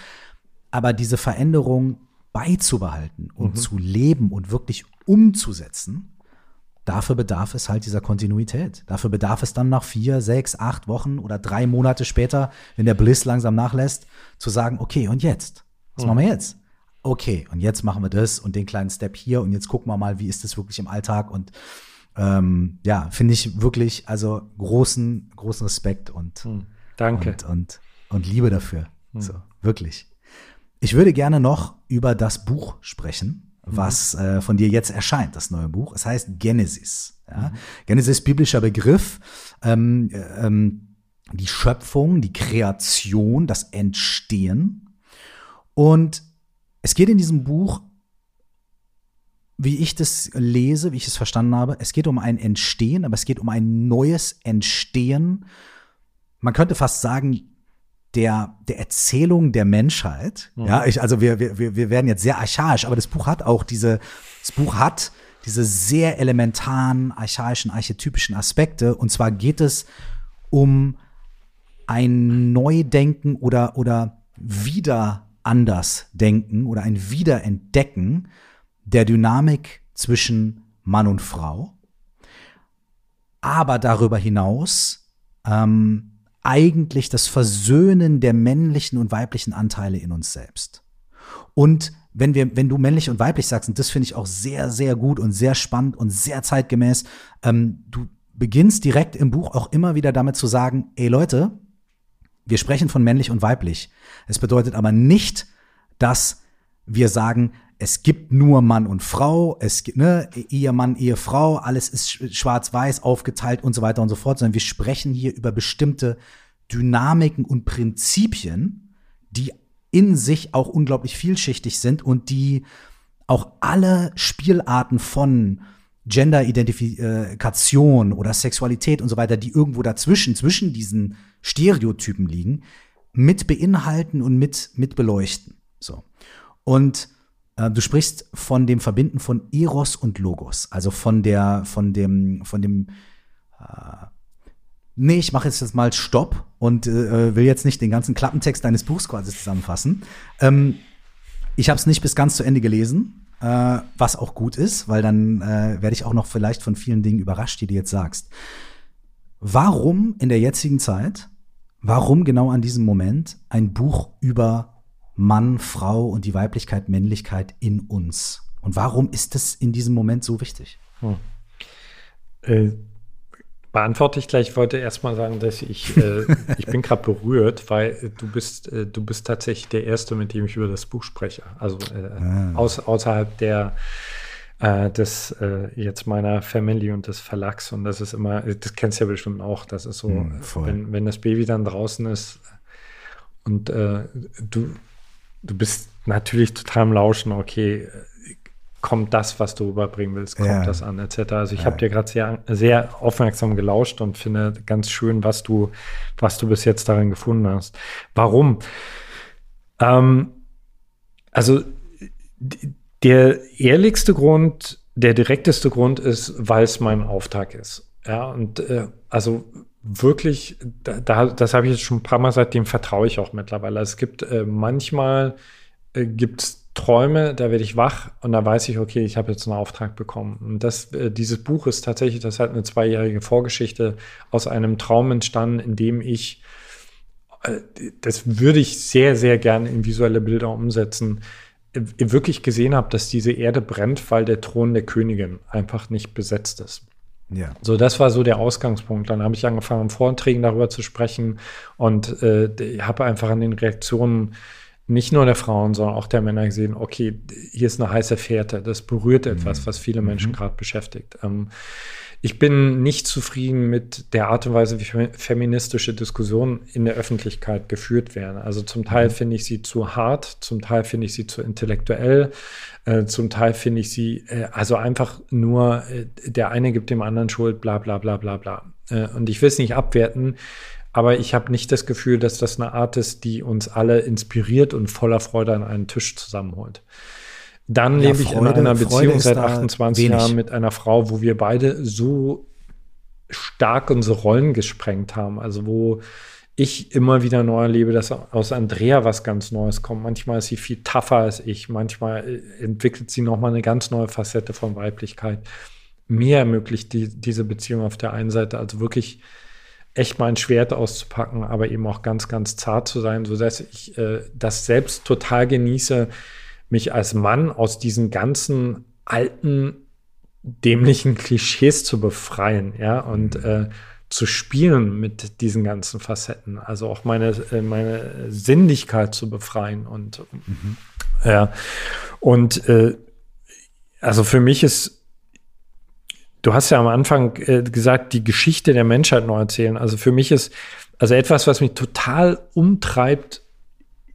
[SPEAKER 1] Aber diese Veränderung beizubehalten und mhm. zu leben und wirklich umzusetzen, dafür bedarf es halt dieser Kontinuität. Dafür bedarf es dann nach vier, sechs, acht Wochen oder drei Monate später, wenn der Bliss langsam nachlässt, zu sagen, okay, und jetzt? Was mhm. machen wir jetzt? Okay, und jetzt machen wir das und den kleinen Step hier und jetzt gucken wir mal, wie ist das wirklich im Alltag und ähm, ja, finde ich wirklich, also großen, großen Respekt und,
[SPEAKER 2] mhm. Danke.
[SPEAKER 1] Und, und, und Liebe dafür. Mhm. So, wirklich. Ich würde gerne noch über das Buch sprechen. Was äh, von dir jetzt erscheint, das neue Buch. Es heißt Genesis. Ja? Mhm. Genesis, biblischer Begriff. Ähm, äh, ähm, die Schöpfung, die Kreation, das Entstehen. Und es geht in diesem Buch, wie ich das lese, wie ich es verstanden habe, es geht um ein Entstehen, aber es geht um ein neues Entstehen. Man könnte fast sagen, der, der Erzählung der Menschheit. Mhm. Ja, ich, also wir, wir, wir werden jetzt sehr archaisch, aber das Buch hat auch diese, das Buch hat diese sehr elementaren, archaischen, archetypischen Aspekte. Und zwar geht es um ein Neudenken oder, oder wieder anders denken oder ein Wiederentdecken der Dynamik zwischen Mann und Frau. Aber darüber hinaus ähm, eigentlich das Versöhnen der männlichen und weiblichen Anteile in uns selbst. Und wenn wir, wenn du männlich und weiblich sagst, und das finde ich auch sehr, sehr gut und sehr spannend und sehr zeitgemäß, ähm, du beginnst direkt im Buch auch immer wieder damit zu sagen, ey Leute, wir sprechen von männlich und weiblich. Es bedeutet aber nicht, dass wir sagen, es gibt nur Mann und Frau, es gibt ne, Ehemann, Ehefrau, alles ist schwarz-weiß aufgeteilt und so weiter und so fort, sondern wir sprechen hier über bestimmte Dynamiken und Prinzipien, die in sich auch unglaublich vielschichtig sind und die auch alle Spielarten von Gender-Identifikation oder Sexualität und so weiter, die irgendwo dazwischen, zwischen diesen Stereotypen liegen, mit beinhalten und mit, mit beleuchten. So. Und du sprichst von dem Verbinden von Eros und Logos, also von der, von dem, von dem, äh, nee, ich mache jetzt mal Stopp und äh, will jetzt nicht den ganzen Klappentext deines Buchs quasi zusammenfassen. Ähm, ich habe es nicht bis ganz zu Ende gelesen, äh, was auch gut ist, weil dann äh, werde ich auch noch vielleicht von vielen Dingen überrascht, die du jetzt sagst. Warum in der jetzigen Zeit, warum genau an diesem Moment ein Buch über Mann, Frau und die Weiblichkeit, Männlichkeit in uns. Und warum ist das in diesem Moment so wichtig? Hm.
[SPEAKER 2] Äh, beantworte ich gleich. Ich wollte erstmal sagen, dass ich, äh, ich bin gerade berührt, weil du bist, äh, du bist tatsächlich der Erste, mit dem ich über das Buch spreche. Also äh, ah. aus, außerhalb der äh, des äh, jetzt meiner Family und des Verlags. Und das ist immer, das kennst du ja bestimmt auch. Das ist so, hm, wenn, wenn das Baby dann draußen ist und äh, du du bist natürlich total im Lauschen, okay, kommt das, was du rüberbringen willst, kommt ja. das an, etc. Also ich ja. habe dir gerade sehr, sehr aufmerksam gelauscht und finde ganz schön, was du, was du bis jetzt darin gefunden hast. Warum? Ähm, also der ehrlichste Grund, der direkteste Grund ist, weil es mein Auftrag ist. Ja, und äh, also wirklich, da, das habe ich jetzt schon ein paar Mal, seitdem vertraue ich auch mittlerweile. Es gibt äh, manchmal äh, gibt's Träume, da werde ich wach und da weiß ich, okay, ich habe jetzt einen Auftrag bekommen. Und das, äh, dieses Buch ist tatsächlich, das hat eine zweijährige Vorgeschichte aus einem Traum entstanden, in dem ich, äh, das würde ich sehr, sehr gerne in visuelle Bilder umsetzen, äh, wirklich gesehen habe, dass diese Erde brennt, weil der Thron der Königin einfach nicht besetzt ist. Ja. So, das war so der Ausgangspunkt. Dann habe ich angefangen, in Vorträgen darüber zu sprechen und äh, habe einfach an den Reaktionen nicht nur der Frauen, sondern auch der Männer gesehen, okay, hier ist eine heiße Fährte, das berührt etwas, mhm. was viele Menschen mhm. gerade beschäftigt. Ähm, ich bin nicht zufrieden mit der Art und Weise, wie feministische Diskussionen in der Öffentlichkeit geführt werden. Also zum Teil mhm. finde ich sie zu hart, zum Teil finde ich sie zu intellektuell, äh, zum Teil finde ich sie äh, also einfach nur, äh, der eine gibt dem anderen Schuld, bla bla bla bla bla. Äh, und ich will es nicht abwerten, aber ich habe nicht das Gefühl, dass das eine Art ist, die uns alle inspiriert und voller Freude an einen Tisch zusammenholt. Dann ja, lebe ich Freude, in einer Beziehung seit 28 Jahren mit einer Frau, wo wir beide so stark unsere Rollen gesprengt haben. Also wo ich immer wieder neu erlebe, dass aus Andrea was ganz Neues kommt. Manchmal ist sie viel tougher als ich. Manchmal äh, entwickelt sie nochmal eine ganz neue Facette von Weiblichkeit. Mir ermöglicht die, diese Beziehung auf der einen Seite also wirklich echt mein Schwert auszupacken, aber eben auch ganz, ganz zart zu sein, sodass ich äh, das selbst total genieße, mich als Mann aus diesen ganzen alten, dämlichen Klischees zu befreien, ja, und mhm. äh, zu spielen mit diesen ganzen Facetten, also auch meine, äh, meine Sinnlichkeit zu befreien und mhm. ja, und äh, also für mich ist du hast ja am Anfang äh, gesagt, die Geschichte der Menschheit neu erzählen. Also für mich ist also etwas, was mich total umtreibt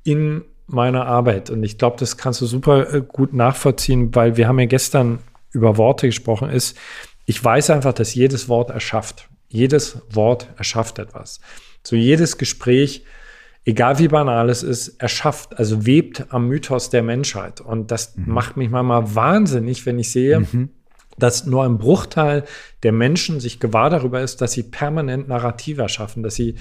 [SPEAKER 2] in meiner Arbeit. Und ich glaube, das kannst du super äh, gut nachvollziehen, weil wir haben ja gestern über Worte gesprochen, ist, ich weiß einfach, dass jedes Wort erschafft. Jedes Wort erschafft etwas. So jedes Gespräch, egal wie banal es ist, erschafft, also webt am Mythos der Menschheit. Und das mhm. macht mich manchmal wahnsinnig, wenn ich sehe, mhm. dass nur ein Bruchteil der Menschen sich gewahr darüber ist, dass sie permanent Narrative erschaffen, dass sie,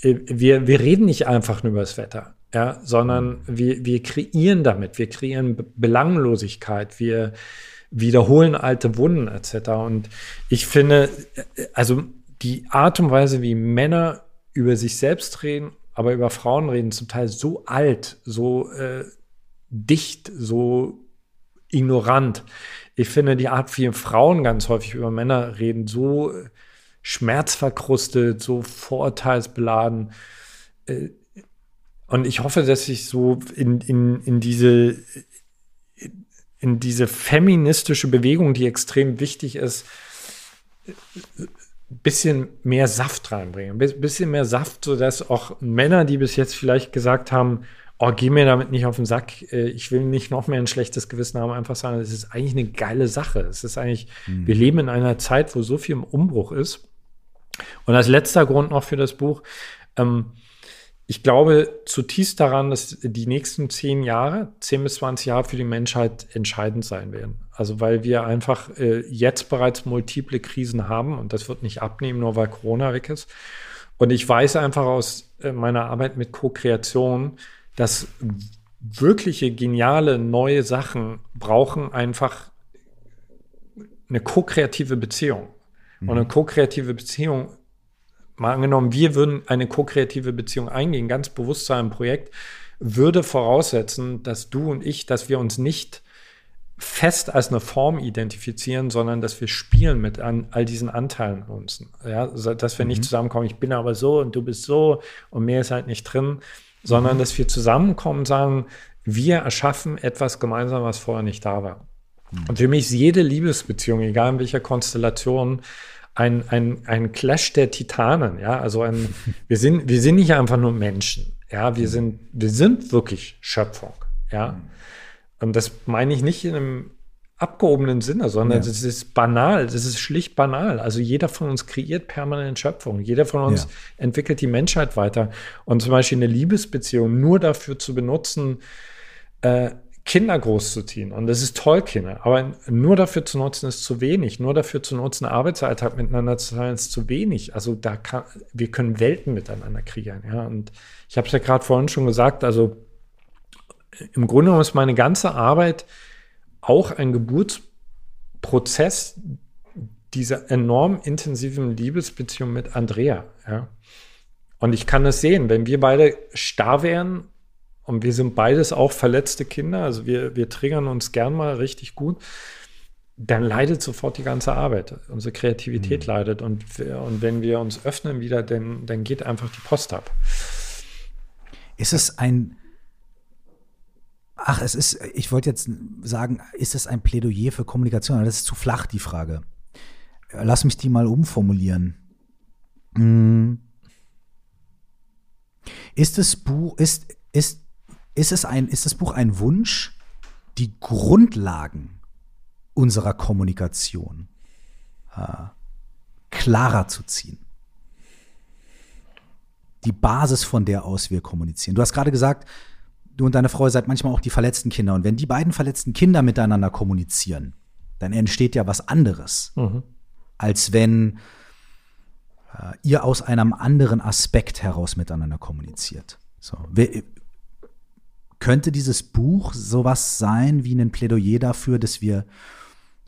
[SPEAKER 2] äh, wir, wir reden nicht einfach nur über das Wetter ja, sondern wir, wir kreieren damit, wir kreieren Belanglosigkeit, wir wiederholen alte Wunden etc. Und ich finde, also die Art und Weise, wie Männer über sich selbst reden, aber über Frauen reden, zum Teil so alt, so äh, dicht, so ignorant. Ich finde die Art, wie Frauen ganz häufig über Männer reden, so schmerzverkrustet, so vorurteilsbeladen. Äh, und ich hoffe, dass ich so in, in, in diese in diese feministische Bewegung, die extrem wichtig ist, ein bisschen mehr Saft reinbringen. Ein bisschen mehr Saft, sodass auch Männer, die bis jetzt vielleicht gesagt haben, oh, geh mir damit nicht auf den Sack, äh, ich will nicht noch mehr ein schlechtes Gewissen haben, einfach sagen, es ist eigentlich eine geile Sache. Es ist eigentlich, mhm. wir leben in einer Zeit, wo so viel im Umbruch ist. Und als letzter Grund noch für das Buch, ähm, ich glaube zutiefst daran, dass die nächsten zehn Jahre, zehn bis 20 Jahre für die Menschheit entscheidend sein werden. Also weil wir einfach äh, jetzt bereits multiple Krisen haben und das wird nicht abnehmen, nur weil Corona weg ist. Und ich weiß einfach aus äh, meiner Arbeit mit Co-Kreation, dass wirkliche geniale neue Sachen brauchen einfach eine ko-kreative Beziehung. Mhm. Und eine ko-kreative Beziehung mal angenommen, wir würden eine ko-kreative Beziehung eingehen, ganz bewusst zu einem Projekt, würde voraussetzen, dass du und ich, dass wir uns nicht fest als eine Form identifizieren, sondern dass wir spielen mit an, all diesen Anteilen uns. Ja, dass wir mhm. nicht zusammenkommen, ich bin aber so und du bist so und mehr ist halt nicht drin, sondern mhm. dass wir zusammenkommen und sagen, wir erschaffen etwas gemeinsam, was vorher nicht da war. Mhm. Und für mich ist jede Liebesbeziehung, egal in welcher Konstellation, ein, ein, ein Clash der Titanen, ja, also ein, wir sind, wir sind nicht einfach nur Menschen, ja, wir sind, wir sind wirklich Schöpfung, ja. Und das meine ich nicht in einem abgehobenen Sinne, sondern es ja. ist banal, das ist schlicht banal. Also jeder von uns kreiert permanent Schöpfung, jeder von uns ja. entwickelt die Menschheit weiter. Und zum Beispiel eine Liebesbeziehung nur dafür zu benutzen, äh, Kinder großzuziehen. Und das ist toll, Kinder. Aber nur dafür zu nutzen, ist zu wenig. Nur dafür zu nutzen, Arbeitsalltag miteinander zu teilen, ist zu wenig. Also da kann, wir können Welten miteinander kreieren. Ja, und ich habe es ja gerade vorhin schon gesagt, also im Grunde genommen ist meine ganze Arbeit auch ein Geburtsprozess dieser enorm intensiven Liebesbeziehung mit Andrea. Ja. Und ich kann es sehen, wenn wir beide starr wären und wir sind beides auch verletzte Kinder, also wir, wir triggern uns gern mal richtig gut. Dann leidet sofort die ganze Arbeit. Unsere Kreativität mhm. leidet. Und, und wenn wir uns öffnen wieder, dann, dann geht einfach die Post ab.
[SPEAKER 1] Ist es ein, Ach, es ist, ich wollte jetzt sagen, ist es ein Plädoyer für Kommunikation? Das ist zu flach, die Frage. Lass mich die mal umformulieren. Hm. Ist das Buch, ist, ist, ist es ein, ist das Buch ein Wunsch, die Grundlagen unserer Kommunikation äh, klarer zu ziehen? Die Basis, von der aus wir kommunizieren. Du hast gerade gesagt, du und deine Frau seid manchmal auch die verletzten Kinder. Und wenn die beiden verletzten Kinder miteinander kommunizieren, dann entsteht ja was anderes, mhm. als wenn äh, ihr aus einem anderen Aspekt heraus miteinander kommuniziert. So. Könnte dieses Buch sowas sein wie ein Plädoyer dafür, dass wir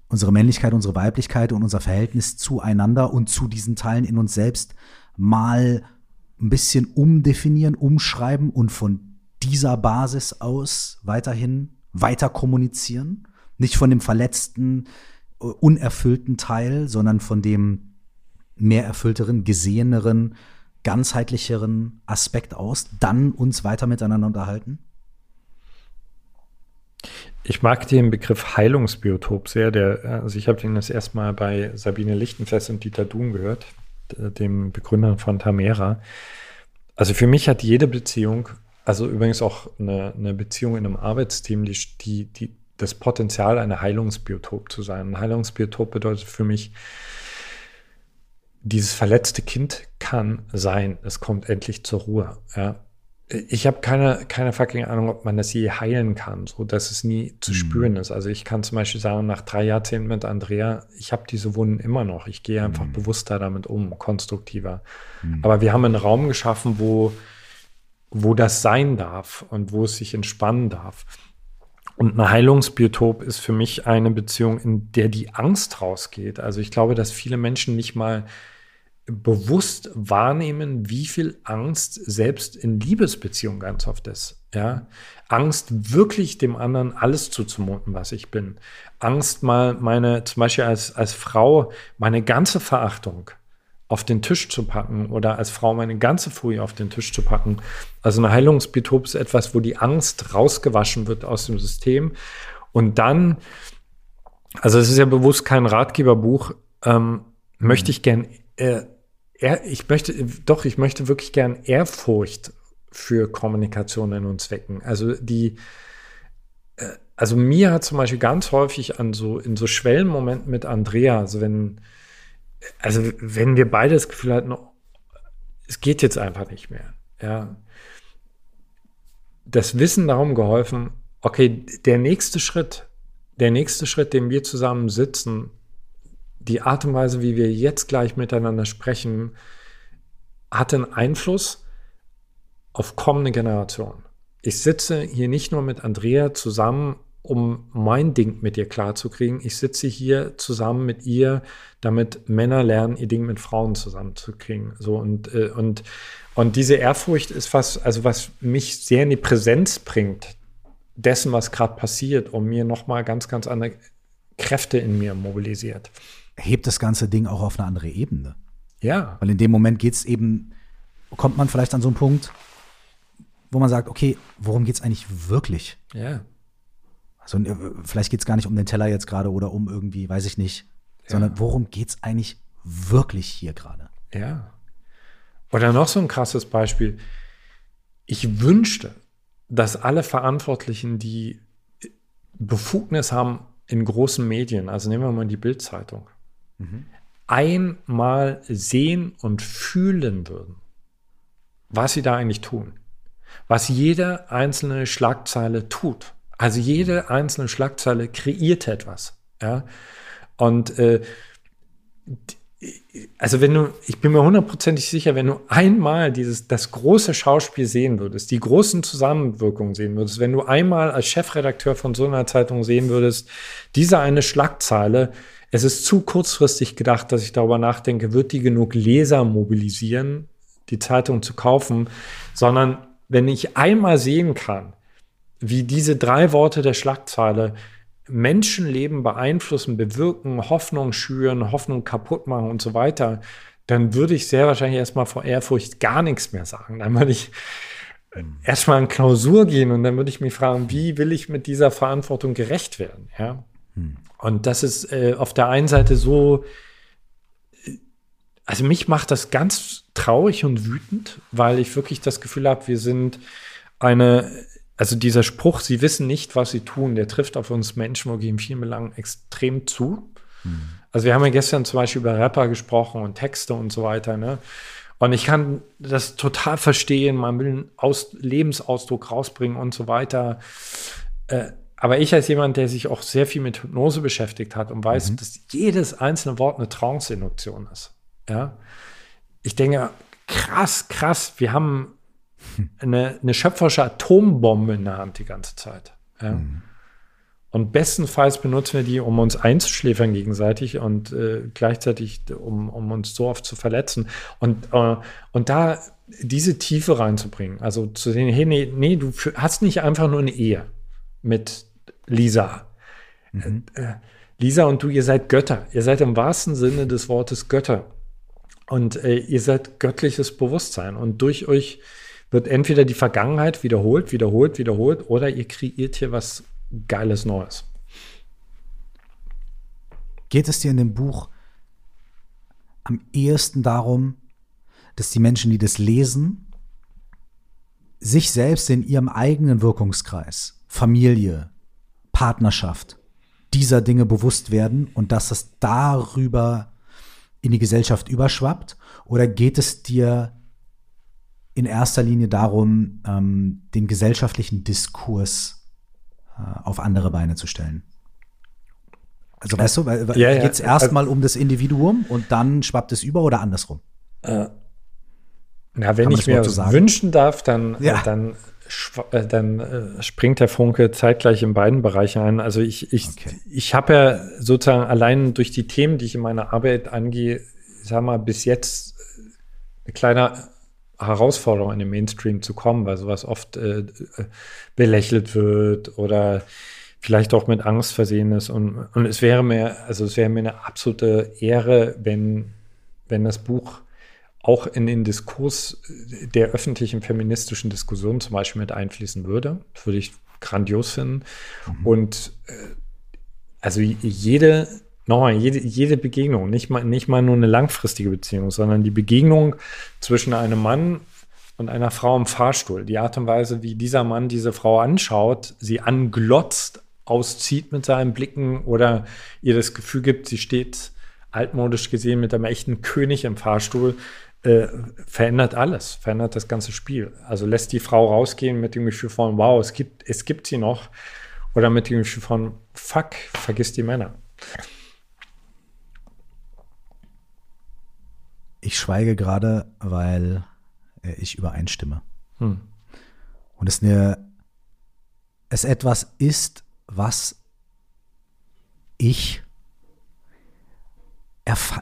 [SPEAKER 1] unsere Männlichkeit, unsere Weiblichkeit und unser Verhältnis zueinander und zu diesen Teilen in uns selbst mal ein bisschen umdefinieren, umschreiben und von dieser Basis aus weiterhin weiter kommunizieren? Nicht von dem verletzten, unerfüllten Teil, sondern von dem mehr erfüllteren, geseheneren, ganzheitlicheren Aspekt aus, dann uns weiter miteinander unterhalten?
[SPEAKER 2] Ich mag den Begriff Heilungsbiotop sehr. Der, also ich habe den das erstmal bei Sabine Lichtenfest und Dieter Duhn gehört, dem Begründer von Tamera. Also für mich hat jede Beziehung, also übrigens auch eine, eine Beziehung in einem Arbeitsteam, die, die, die das Potenzial, eine Heilungsbiotop zu sein. Ein Heilungsbiotop bedeutet für mich, dieses verletzte Kind kann sein, es kommt endlich zur Ruhe. Ja. Ich habe keine, keine fucking Ahnung, ob man das je heilen kann, so dass es nie zu mhm. spüren ist. Also ich kann zum Beispiel sagen, nach drei Jahrzehnten mit Andrea, ich habe diese Wunden immer noch. Ich gehe einfach mhm. bewusster damit um, konstruktiver. Mhm. Aber wir haben einen Raum geschaffen, wo, wo das sein darf und wo es sich entspannen darf. Und ein Heilungsbiotop ist für mich eine Beziehung, in der die Angst rausgeht. Also ich glaube, dass viele Menschen nicht mal bewusst wahrnehmen, wie viel Angst selbst in Liebesbeziehungen ganz oft ist. Ja? Angst, wirklich dem anderen alles zuzumuten, was ich bin. Angst, mal meine, zum Beispiel als, als Frau, meine ganze Verachtung auf den Tisch zu packen oder als Frau meine ganze Furie auf den Tisch zu packen. Also eine Heilungsbiotop ist etwas, wo die Angst rausgewaschen wird aus dem System und dann, also es ist ja bewusst kein Ratgeberbuch, ähm, möchte ich gern äh, er, ich möchte, doch, ich möchte wirklich gern Ehrfurcht für Kommunikation in uns wecken. Also die, äh, also mir hat zum Beispiel ganz häufig an so, in so Schwellenmomenten mit Andrea, also wenn, also wenn wir beide das Gefühl hatten, es geht jetzt einfach nicht mehr, ja. Das Wissen darum geholfen, okay, der nächste Schritt, der nächste Schritt, den wir zusammen sitzen, die Art und Weise, wie wir jetzt gleich miteinander sprechen, hat einen Einfluss auf kommende Generationen. Ich sitze hier nicht nur mit Andrea zusammen, um mein Ding mit ihr klarzukriegen. Ich sitze hier zusammen mit ihr, damit Männer lernen, ihr Ding mit Frauen zusammenzukriegen. So und, äh, und, und diese Ehrfurcht ist was, also was mich sehr in die Präsenz bringt dessen, was gerade passiert, um mir nochmal ganz, ganz andere Kräfte in mir mobilisiert
[SPEAKER 1] hebt das ganze Ding auch auf eine andere Ebene.
[SPEAKER 2] Ja.
[SPEAKER 1] Weil in dem Moment geht es eben, kommt man vielleicht an so einen Punkt, wo man sagt, okay, worum geht es eigentlich wirklich?
[SPEAKER 2] Ja.
[SPEAKER 1] Also äh, vielleicht geht es gar nicht um den Teller jetzt gerade oder um irgendwie, weiß ich nicht, ja. sondern worum geht es eigentlich wirklich hier gerade?
[SPEAKER 2] Ja. Oder noch so ein krasses Beispiel. Ich wünschte, dass alle Verantwortlichen, die Befugnis haben in großen Medien, also nehmen wir mal die Bildzeitung, mhm. einmal sehen und fühlen würden, was sie da eigentlich tun. Was jede einzelne Schlagzeile tut. Also jede einzelne Schlagzeile kreiert etwas. Ja? Und äh, also wenn du, ich bin mir hundertprozentig sicher, wenn du einmal dieses, das große Schauspiel sehen würdest, die großen Zusammenwirkungen sehen würdest, wenn du einmal als Chefredakteur von so einer Zeitung sehen würdest, diese eine Schlagzeile es ist zu kurzfristig gedacht, dass ich darüber nachdenke, wird die genug Leser mobilisieren, die Zeitung zu kaufen, sondern wenn ich einmal sehen kann, wie diese drei Worte der Schlagzeile Menschenleben beeinflussen, bewirken, Hoffnung schüren, Hoffnung kaputt machen und so weiter, dann würde ich sehr wahrscheinlich erstmal vor Ehrfurcht gar nichts mehr sagen. Dann würde ich erstmal in Klausur gehen und dann würde ich mich fragen, wie will ich mit dieser Verantwortung gerecht werden? Ja. Und das ist äh, auf der einen Seite so, äh, also mich macht das ganz traurig und wütend, weil ich wirklich das Gefühl habe, wir sind eine, also dieser Spruch, sie wissen nicht, was sie tun, der trifft auf uns Menschen wirklich in vielen Belangen extrem zu. Hm. Also wir haben ja gestern zum Beispiel über Rapper gesprochen und Texte und so weiter, ne? Und ich kann das total verstehen, man will einen Aus Lebensausdruck rausbringen und so weiter. Äh, aber ich als jemand, der sich auch sehr viel mit Hypnose beschäftigt hat und weiß, mhm. dass jedes einzelne Wort eine Trance-Induktion ist. Ja. Ich denke, krass, krass, wir haben hm. eine, eine schöpferische Atombombe in der Hand die ganze Zeit. Ja. Mhm. Und bestenfalls benutzen wir die, um uns einzuschläfern gegenseitig und äh, gleichzeitig, um, um uns so oft zu verletzen. Und, äh, und da diese Tiefe reinzubringen, also zu sehen, hey, nee, nee, du hast nicht einfach nur eine Ehe mit Lisa. Mhm. Äh, Lisa und du, ihr seid Götter. Ihr seid im wahrsten Sinne des Wortes Götter. Und äh, ihr seid göttliches Bewusstsein. Und durch euch wird entweder die Vergangenheit wiederholt, wiederholt, wiederholt, oder ihr kreiert hier was geiles Neues.
[SPEAKER 1] Geht es dir in dem Buch am ehesten darum, dass die Menschen, die das lesen, sich selbst in ihrem eigenen Wirkungskreis, Familie, Partnerschaft, dieser Dinge bewusst werden und dass es darüber in die Gesellschaft überschwappt? Oder geht es dir in erster Linie darum, ähm, den gesellschaftlichen Diskurs äh, auf andere Beine zu stellen. Also weißt du, weil, weil ja, geht es erstmal um das Individuum und dann schwappt es über oder andersrum?
[SPEAKER 2] Äh, na, wenn ich mir so wünschen darf, dann, ja. dann, dann äh, springt der Funke zeitgleich in beiden Bereichen ein. Also ich, ich, okay. ich habe ja sozusagen allein durch die Themen, die ich in meiner Arbeit angehe, sag mal, bis jetzt eine kleine Herausforderung in den Mainstream zu kommen, weil sowas oft äh, äh, belächelt wird oder vielleicht auch mit Angst versehen ist. Und, und es wäre mir, also es wäre mir eine absolute Ehre, wenn, wenn das Buch auch in den Diskurs der öffentlichen feministischen Diskussion zum Beispiel mit einfließen würde. Das würde ich grandios finden. Mhm. Und äh, also jede nochmal, jede, jede Begegnung, nicht mal, nicht mal nur eine langfristige Beziehung, sondern die Begegnung zwischen einem Mann und einer Frau im Fahrstuhl. Die Art und Weise, wie dieser Mann diese Frau anschaut, sie anglotzt, auszieht mit seinen Blicken oder ihr das Gefühl gibt, sie steht altmodisch gesehen mit einem echten König im Fahrstuhl, äh, verändert alles, verändert das ganze Spiel. Also lässt die Frau rausgehen mit dem Gefühl von, wow, es gibt, es gibt sie noch, oder mit dem Gefühl von, fuck, vergiss die Männer.
[SPEAKER 1] Ich schweige gerade, weil äh, ich übereinstimme. Hm. Und es eine, es etwas ist, was ich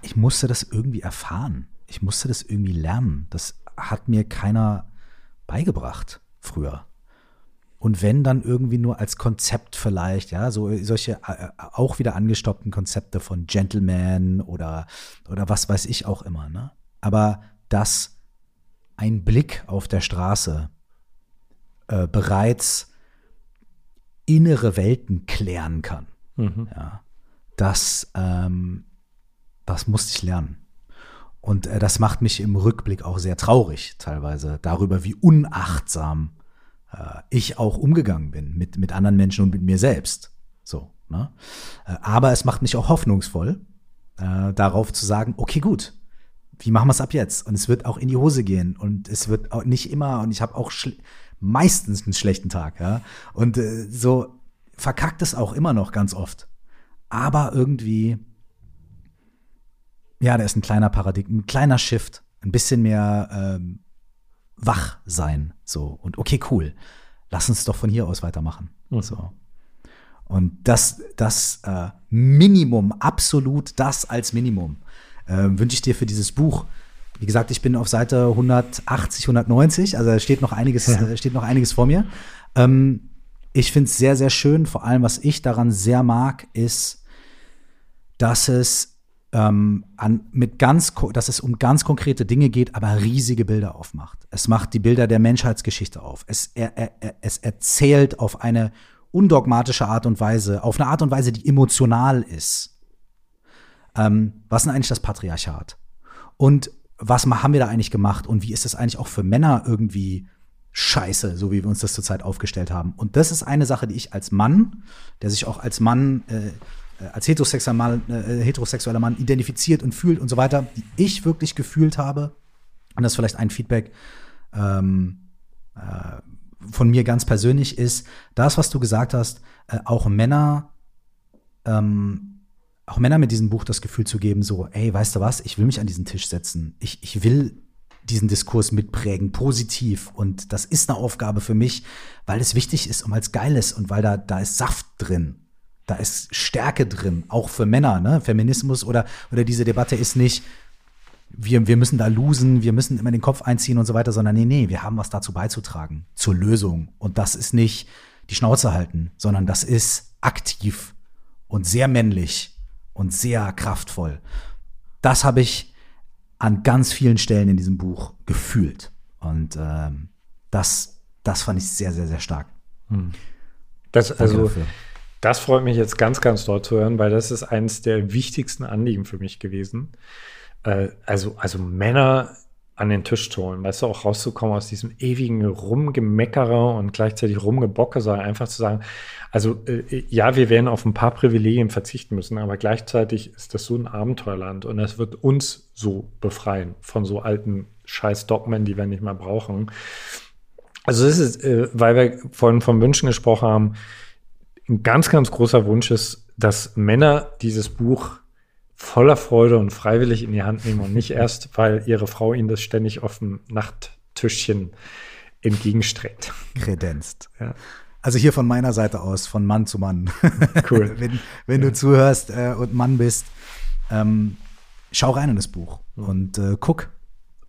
[SPEAKER 1] ich musste das irgendwie erfahren. Ich musste das irgendwie lernen. Das hat mir keiner beigebracht früher. Und wenn dann irgendwie nur als Konzept vielleicht, ja, so solche äh, auch wieder angestoppten Konzepte von Gentleman oder, oder was weiß ich auch immer, ne? Aber dass ein Blick auf der Straße äh, bereits innere Welten klären kann. Mhm. Ja, das, ähm, das musste ich lernen. Und äh, das macht mich im Rückblick auch sehr traurig, teilweise, darüber, wie unachtsam äh, ich auch umgegangen bin mit, mit anderen Menschen und mit mir selbst. So, ne? Äh, aber es macht mich auch hoffnungsvoll, äh, darauf zu sagen, okay, gut, wie machen wir es ab jetzt? Und es wird auch in die Hose gehen und es wird auch nicht immer und ich habe auch meistens einen schlechten Tag, ja. Und äh, so verkackt es auch immer noch ganz oft. Aber irgendwie, ja, da ist ein kleiner Paradigma, ein kleiner Shift, ein bisschen mehr ähm, wach sein. So, und okay, cool. Lass uns doch von hier aus weitermachen. Mhm. So. Und das, das äh, Minimum, absolut das als Minimum, äh, wünsche ich dir für dieses Buch. Wie gesagt, ich bin auf Seite 180, 190, also steht noch einiges, ja. äh, steht noch einiges vor mir. Ähm, ich finde es sehr, sehr schön. Vor allem, was ich daran sehr mag, ist, dass es ähm, an, mit ganz, dass es um ganz konkrete Dinge geht, aber riesige Bilder aufmacht. Es macht die Bilder der Menschheitsgeschichte auf. Es, er, er, es erzählt auf eine undogmatische Art und Weise, auf eine Art und Weise, die emotional ist. Ähm, was ist denn eigentlich das Patriarchat? Und was haben wir da eigentlich gemacht? Und wie ist es eigentlich auch für Männer irgendwie scheiße, so wie wir uns das zurzeit aufgestellt haben? Und das ist eine Sache, die ich als Mann, der sich auch als Mann äh, als heterosexueller Mann, äh, heterosexueller Mann identifiziert und fühlt und so weiter, die ich wirklich gefühlt habe. Und das ist vielleicht ein Feedback ähm, äh, von mir ganz persönlich ist, das, was du gesagt hast, äh, auch Männer, ähm, auch Männer mit diesem Buch das Gefühl zu geben, so, ey, weißt du was, ich will mich an diesen Tisch setzen. Ich, ich will diesen Diskurs mitprägen, positiv. Und das ist eine Aufgabe für mich, weil es wichtig ist und weil es geil ist und weil da, da ist Saft drin da ist Stärke drin, auch für Männer, ne? Feminismus oder, oder diese Debatte ist nicht, wir, wir müssen da losen, wir müssen immer den Kopf einziehen und so weiter, sondern nee, nee, wir haben was dazu beizutragen, zur Lösung. Und das ist nicht die Schnauze halten, sondern das ist aktiv und sehr männlich und sehr kraftvoll. Das habe ich an ganz vielen Stellen in diesem Buch gefühlt. Und ähm, das, das fand ich sehr, sehr, sehr stark. Hm.
[SPEAKER 2] Das, also, das freut mich jetzt ganz, ganz dort zu hören, weil das ist eines der wichtigsten Anliegen für mich gewesen. Äh, also, also Männer an den Tisch zu holen, weißt du, auch rauszukommen aus diesem ewigen Rumgemeckerer und gleichzeitig Rumgebocke, sondern einfach zu sagen, also äh, ja, wir werden auf ein paar Privilegien verzichten müssen, aber gleichzeitig ist das so ein Abenteuerland und das wird uns so befreien von so alten Scheiß-Dogmen, die wir nicht mehr brauchen. Also das ist, äh, weil wir vorhin von Wünschen gesprochen haben, ein ganz, ganz großer Wunsch ist, dass Männer dieses Buch voller Freude und freiwillig in die Hand nehmen und nicht erst, weil ihre Frau ihnen das ständig auf dem Nachttischchen entgegenstreckt.
[SPEAKER 1] Kredenzt. Ja. Also hier von meiner Seite aus, von Mann zu Mann. Cool. wenn wenn ja. du zuhörst äh, und Mann bist, ähm, schau rein in das Buch mhm. und äh, guck,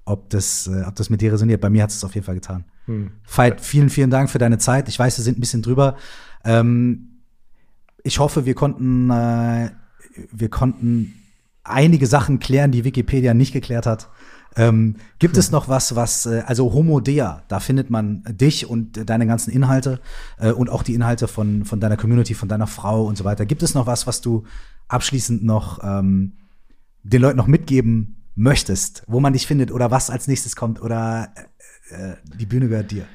[SPEAKER 1] ob das, äh, ob das mit dir resoniert. Bei mir hat es auf jeden Fall getan. Mhm. Veit, vielen, vielen Dank für deine Zeit. Ich weiß, wir sind ein bisschen drüber. Ähm, ich hoffe, wir konnten, äh, wir konnten einige Sachen klären, die Wikipedia nicht geklärt hat. Ähm, gibt es noch was, was, äh, also Homo Dea, da findet man dich und deine ganzen Inhalte äh, und auch die Inhalte von, von deiner Community, von deiner Frau und so weiter. Gibt es noch was, was du abschließend noch ähm, den Leuten noch mitgeben möchtest, wo man dich findet oder was als nächstes kommt oder äh, äh die Bühne gehört dir?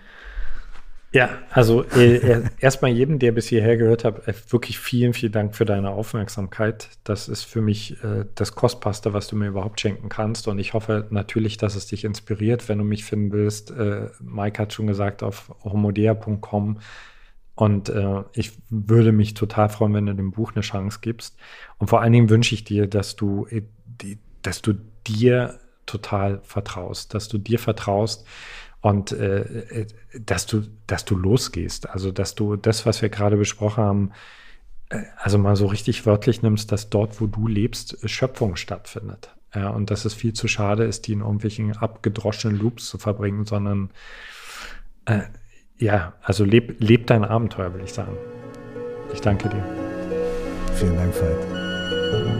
[SPEAKER 2] Ja, also äh, erstmal jedem, der bis hierher gehört hat, äh, wirklich vielen, vielen Dank für deine Aufmerksamkeit. Das ist für mich äh, das Kostbarste, was du mir überhaupt schenken kannst. Und ich hoffe natürlich, dass es dich inspiriert, wenn du mich finden willst. Äh, Mike hat schon gesagt, auf homodea.com. Und äh, ich würde mich total freuen, wenn du dem Buch eine Chance gibst. Und vor allen Dingen wünsche ich dir, dass du, äh, dass du dir total vertraust, dass du dir vertraust, und äh, äh, dass du, dass du losgehst. Also dass du das, was wir gerade besprochen haben, äh, also mal so richtig wörtlich nimmst, dass dort, wo du lebst, Schöpfung stattfindet. Ja, und dass es viel zu schade ist, die in irgendwelchen abgedroschenen Loops zu verbringen, sondern äh, ja, also leb, leb dein Abenteuer, will ich sagen. Ich danke dir.
[SPEAKER 1] Vielen Dank, Veit.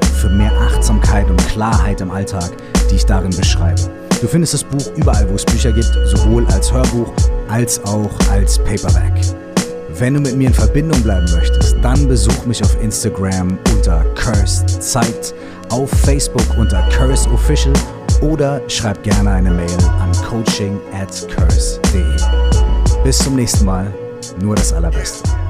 [SPEAKER 1] für mehr Achtsamkeit und Klarheit im Alltag, die ich darin beschreibe. Du findest das Buch überall, wo es Bücher gibt, sowohl als Hörbuch als auch als Paperback. Wenn du mit mir in Verbindung bleiben möchtest, dann besuch mich auf Instagram unter Cursed Zeit, auf Facebook unter Curse Official oder schreib gerne eine Mail an coaching at curse.de. Bis zum nächsten Mal, nur das Allerbeste.